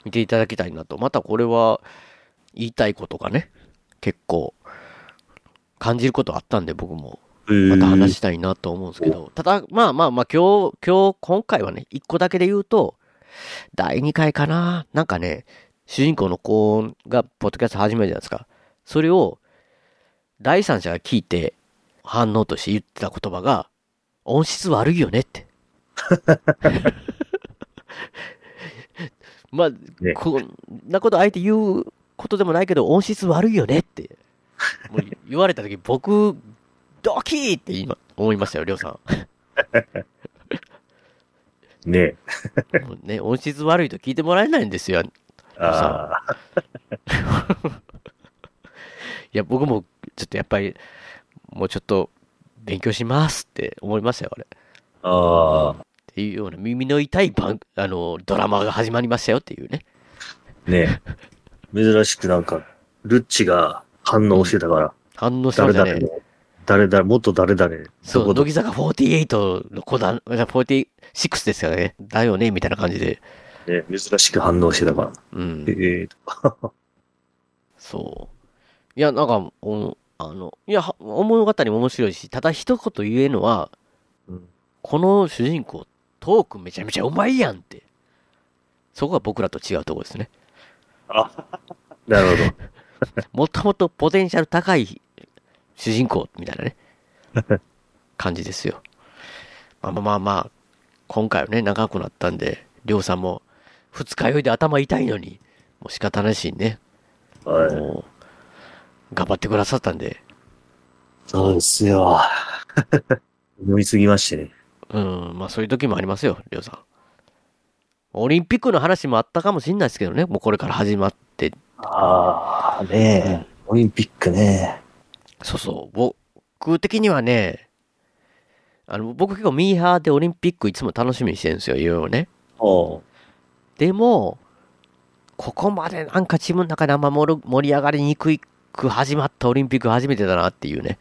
Speaker 2: 見ていただきたいなと。またこれは、言いたいことがね、結構、感じることあったんで、僕も。また話したいなと思うんですけど、ただ、まあまあまあ、今日、今日、今回はね、一個だけで言うと、第2回かななんかね、主人公の子が、ポッドキャスト始めるじゃないですか。それを、第三者が聞いて、反応として言ってた言葉が、音質悪いよねって。まあ、こんなことあえて言うことでもないけど、音質悪いよねって。もう言われた時、僕、ドキーって今思いましたよ、りょうさん。
Speaker 3: ね
Speaker 2: もうね、音質悪いと聞いてもらえないんですよ。
Speaker 3: あ
Speaker 2: いや、僕も、ちょっとやっぱり、もうちょっと、勉強しますって思いましたよ、あれ。
Speaker 3: ああ。
Speaker 2: っていうような耳の痛い番、あの、ドラマが始まりましたよっていうね。
Speaker 3: ね珍しくなんか、ルッチが反応してたから。
Speaker 2: 反応してましたね
Speaker 3: 誰々もっと誰々。
Speaker 2: そう、
Speaker 3: ど
Speaker 2: 乃木坂48の子だ、46ですよね。だよね、みたいな感じで。
Speaker 3: ね、珍しく反応してたから。
Speaker 2: うん。
Speaker 3: ええ
Speaker 2: そう。いや、なんか、おあの、いや、は物語も面白いし、ただ一言言えるのは、
Speaker 3: うん
Speaker 2: この主人公、トークめちゃめちゃうまいやんって。そこが僕らと違うところですね。
Speaker 3: なるほど。
Speaker 2: もともとポテンシャル高い主人公みたいなね、感じですよ。まあまあまあまあ、今回はね、長くなったんで、りょうさんも二日酔いで頭痛いのに、もう仕方なしにね、
Speaker 3: はい。
Speaker 2: もう、頑張ってくださったんで、
Speaker 3: そうですよ。思いすぎましてね。
Speaker 2: うん、まあそういう時もありますよ、りょうさん。オリンピックの話もあったかもしれないですけどね、もうこれから始まって、
Speaker 3: ああ、ねえ、オリンピックね。
Speaker 2: そうそう、僕的にはね、あの、僕結構ミーハーでオリンピックいつも楽しみにしてるんですよ、いろいろね。でも、ここまでなんか自分の中であんま盛る盛り上がりにくく始まったオリンピック初めてだなっていうね。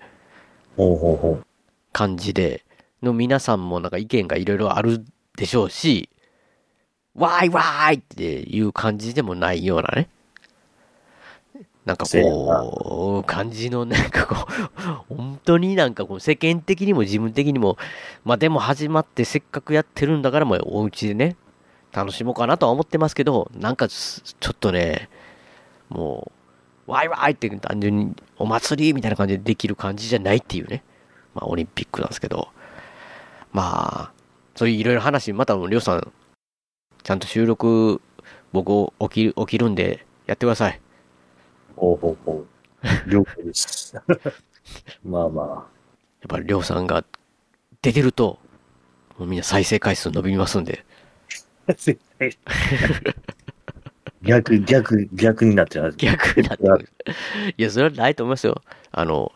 Speaker 2: 感じで、の皆さんもなんか意見がいろいろあるでしょうし、わーいわーいっていう感じでもないようなね。なんかこう、感じのなんかこう、本当になんかこう世間的にも自分的にも、まあでも始まってせっかくやってるんだからもうお家でね、楽しもうかなとは思ってますけど、なんかすちょっとね、もう、わーいわーいって単純にお祭りみたいな感じでできる感じじゃないっていうね。まあオリンピックなんですけど、まあ、そういういろいろ話、またりょうさん、ちゃんと収録、僕起きる、起きるんで、やってください。
Speaker 3: ほうほうほう。了解です。まあま
Speaker 2: やっぱりりょうさんが出てると、もうみんな再生回数伸びますんで。
Speaker 3: あ。逆、逆、逆になっちゃう。
Speaker 2: 逆になってる。いや、それはないと思いますよ。あの、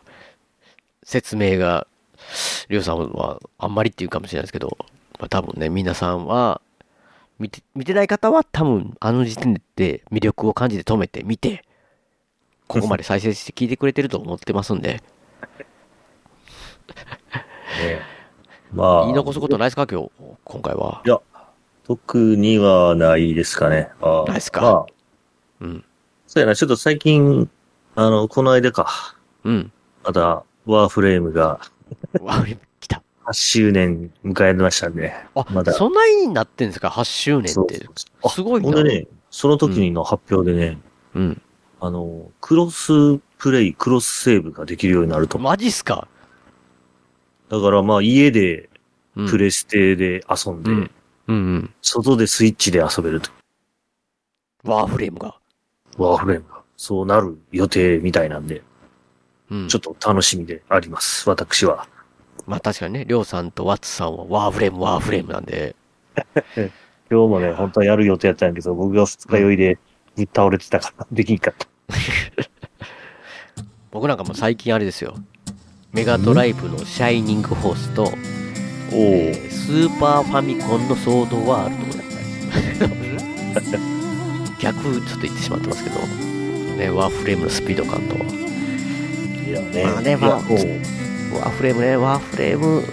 Speaker 2: 説明が、りょうさんはあんまりっていうかもしれないですけど、まあ、多分ね、皆さんは、見て、見てない方は多分あの時点で魅力を感じて止めて見て、ここまで再生して聞いてくれてると思ってますんで、
Speaker 3: ね。まあ。
Speaker 2: 言い残すことないですか、今日、今回は。
Speaker 3: いや、特にはないですかね。ああ
Speaker 2: ないっすか？
Speaker 3: まあ、
Speaker 2: うん。
Speaker 3: そうやな、ちょっと最近、あの、この間か、
Speaker 2: うん。
Speaker 3: また、ワーフレームが
Speaker 2: わ、来た。
Speaker 3: 8周年迎えましたんで、
Speaker 2: あ、
Speaker 3: まだ。
Speaker 2: そんなになってんですか ?8 周年
Speaker 3: そう
Speaker 2: って。
Speaker 3: あ
Speaker 2: すごいな。
Speaker 3: ほんでね、その時の発表でね、
Speaker 2: うん。
Speaker 3: あの、クロスプレイ、クロスセーブができるようになると。
Speaker 2: マジっすか？
Speaker 3: だからまあ家で
Speaker 2: うん
Speaker 3: プレステで遊んで、
Speaker 2: うん。うんうん。
Speaker 3: 外でスイッチで遊べると。
Speaker 2: ワーフレームが。
Speaker 3: ワーフレームが。そうなる予定みたいなんで、
Speaker 2: うん。
Speaker 3: ちょっと楽しみであります。私は。
Speaker 2: まあ確かにね、りょうさんとワッツさんはワーフレーム、ワーフレームなんで、
Speaker 3: 今日もね、本当はやる予定やったんやけど、僕が二日酔いでぶっ倒れてたから、できんかった。
Speaker 2: 僕なんかもう最近あれですよ。メガドライブのシャイニングホースと、
Speaker 3: お
Speaker 2: えー。スーパーファミコンのソードワールドだったんです 逆ちょっと言ってしまってますけど、ね、ワーフレームのスピード感とは。
Speaker 3: いやね。
Speaker 2: まあねまあ
Speaker 3: いやもう。
Speaker 2: ワーフレームね、ワーフレーム、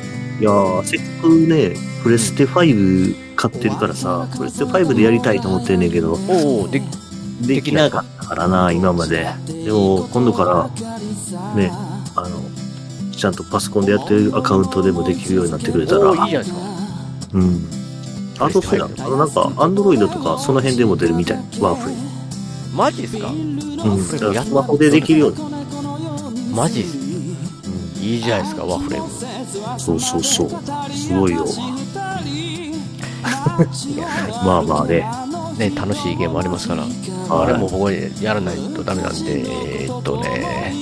Speaker 3: いやーせっかくね、プレステ5買ってるからさ、プレステ5でやりたいと思ってんねんけど、
Speaker 2: おおで、
Speaker 3: できなかったからな、今まで。でも、今度から、ね、あの、ちゃんとパソコンでやってるアカウントでもできるようになってくれたら、
Speaker 2: いいじゃないですか。
Speaker 3: うん。あとそうや、あの、なんか、アンドロイドとか、その辺でも出るみたい。ワーフレ
Speaker 2: マジですか？
Speaker 3: うん。だからスマホでできるように。
Speaker 2: マジっすいいじゃないですか、ワーフレーム。
Speaker 3: そうそうそう。すごいよ。まあまあね。
Speaker 2: ね、楽しいゲームありますから、
Speaker 3: はい
Speaker 2: あれも僕やらないとダメなんで、えーっとね、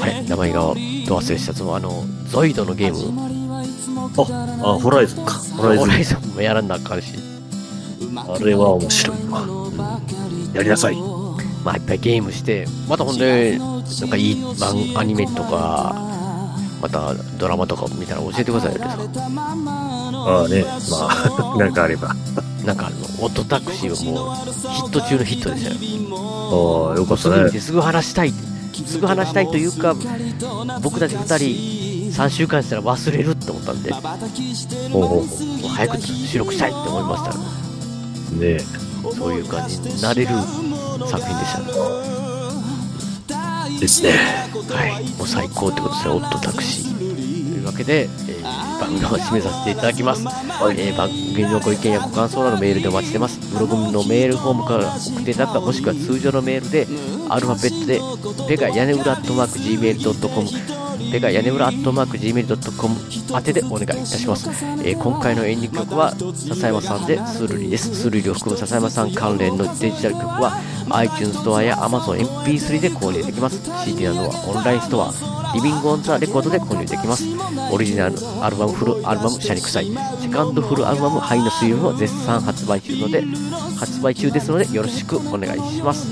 Speaker 2: あれ、名前がど忘れしたつもあの、ゾイドのゲーム、
Speaker 3: あ、あ、ホライゾンか。ホライゾン。
Speaker 2: ホライゾンもやらなあかんし、
Speaker 3: あれは面白いわ。やりなさい。
Speaker 2: まあ、いっぱいゲームして、またほんで、なんかいい漫アニメとか、またドラマとか見たら教えてくださいよ、
Speaker 3: ああね、まあ、なんかあれば。
Speaker 2: なんかあの、オットタクシーはもう、ヒット中のヒットでしたよ。
Speaker 3: ああ、よかったね。
Speaker 2: すぐ話したいって。すぐ話したいというか僕たち2人3週間したら忘れるって思ったんでもう早く収録したいって思いました。
Speaker 3: ね
Speaker 2: そういう感じになれる作品でした。ね
Speaker 3: ですね。
Speaker 2: はい。もう最高ってことですねオットタクシー。というわけで、えー番組を締めさせていただきます、えー番組のご意見やご感想などメールでお待ちしてます。ブログのメールフォームから送っていただくかもしくは通常のメールでアルファベットでペガ屋根裏アットマーク Gmail.com ペガ屋根裏アットマーク Gmail.com 宛てでお願いいたします、えー今回のエンディング曲は笹山さんでスールリです。スールリを含む笹山さん関連のデジタル曲は iTunes ストアや Amazon MP3 で購入できます。CD などはオンラインストアリビングオンザレコードで購入できます。オリジナルアルバムフルアルバムシャニクサイセカンドフルアルバムハイの水曜も絶賛発売中ので発売中ですのでよろしくお願いします。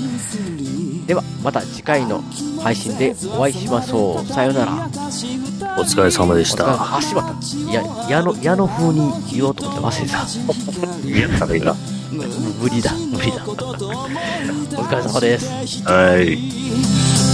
Speaker 2: ではまた次回の配信でお会いしましょう。さようなら。
Speaker 3: お疲れ様でした。
Speaker 2: あしまったいや矢の矢の風に言おうと思って忘れた。
Speaker 3: やったらいいな。
Speaker 2: 無理だ。無理だ。お疲れ様です。
Speaker 3: はい。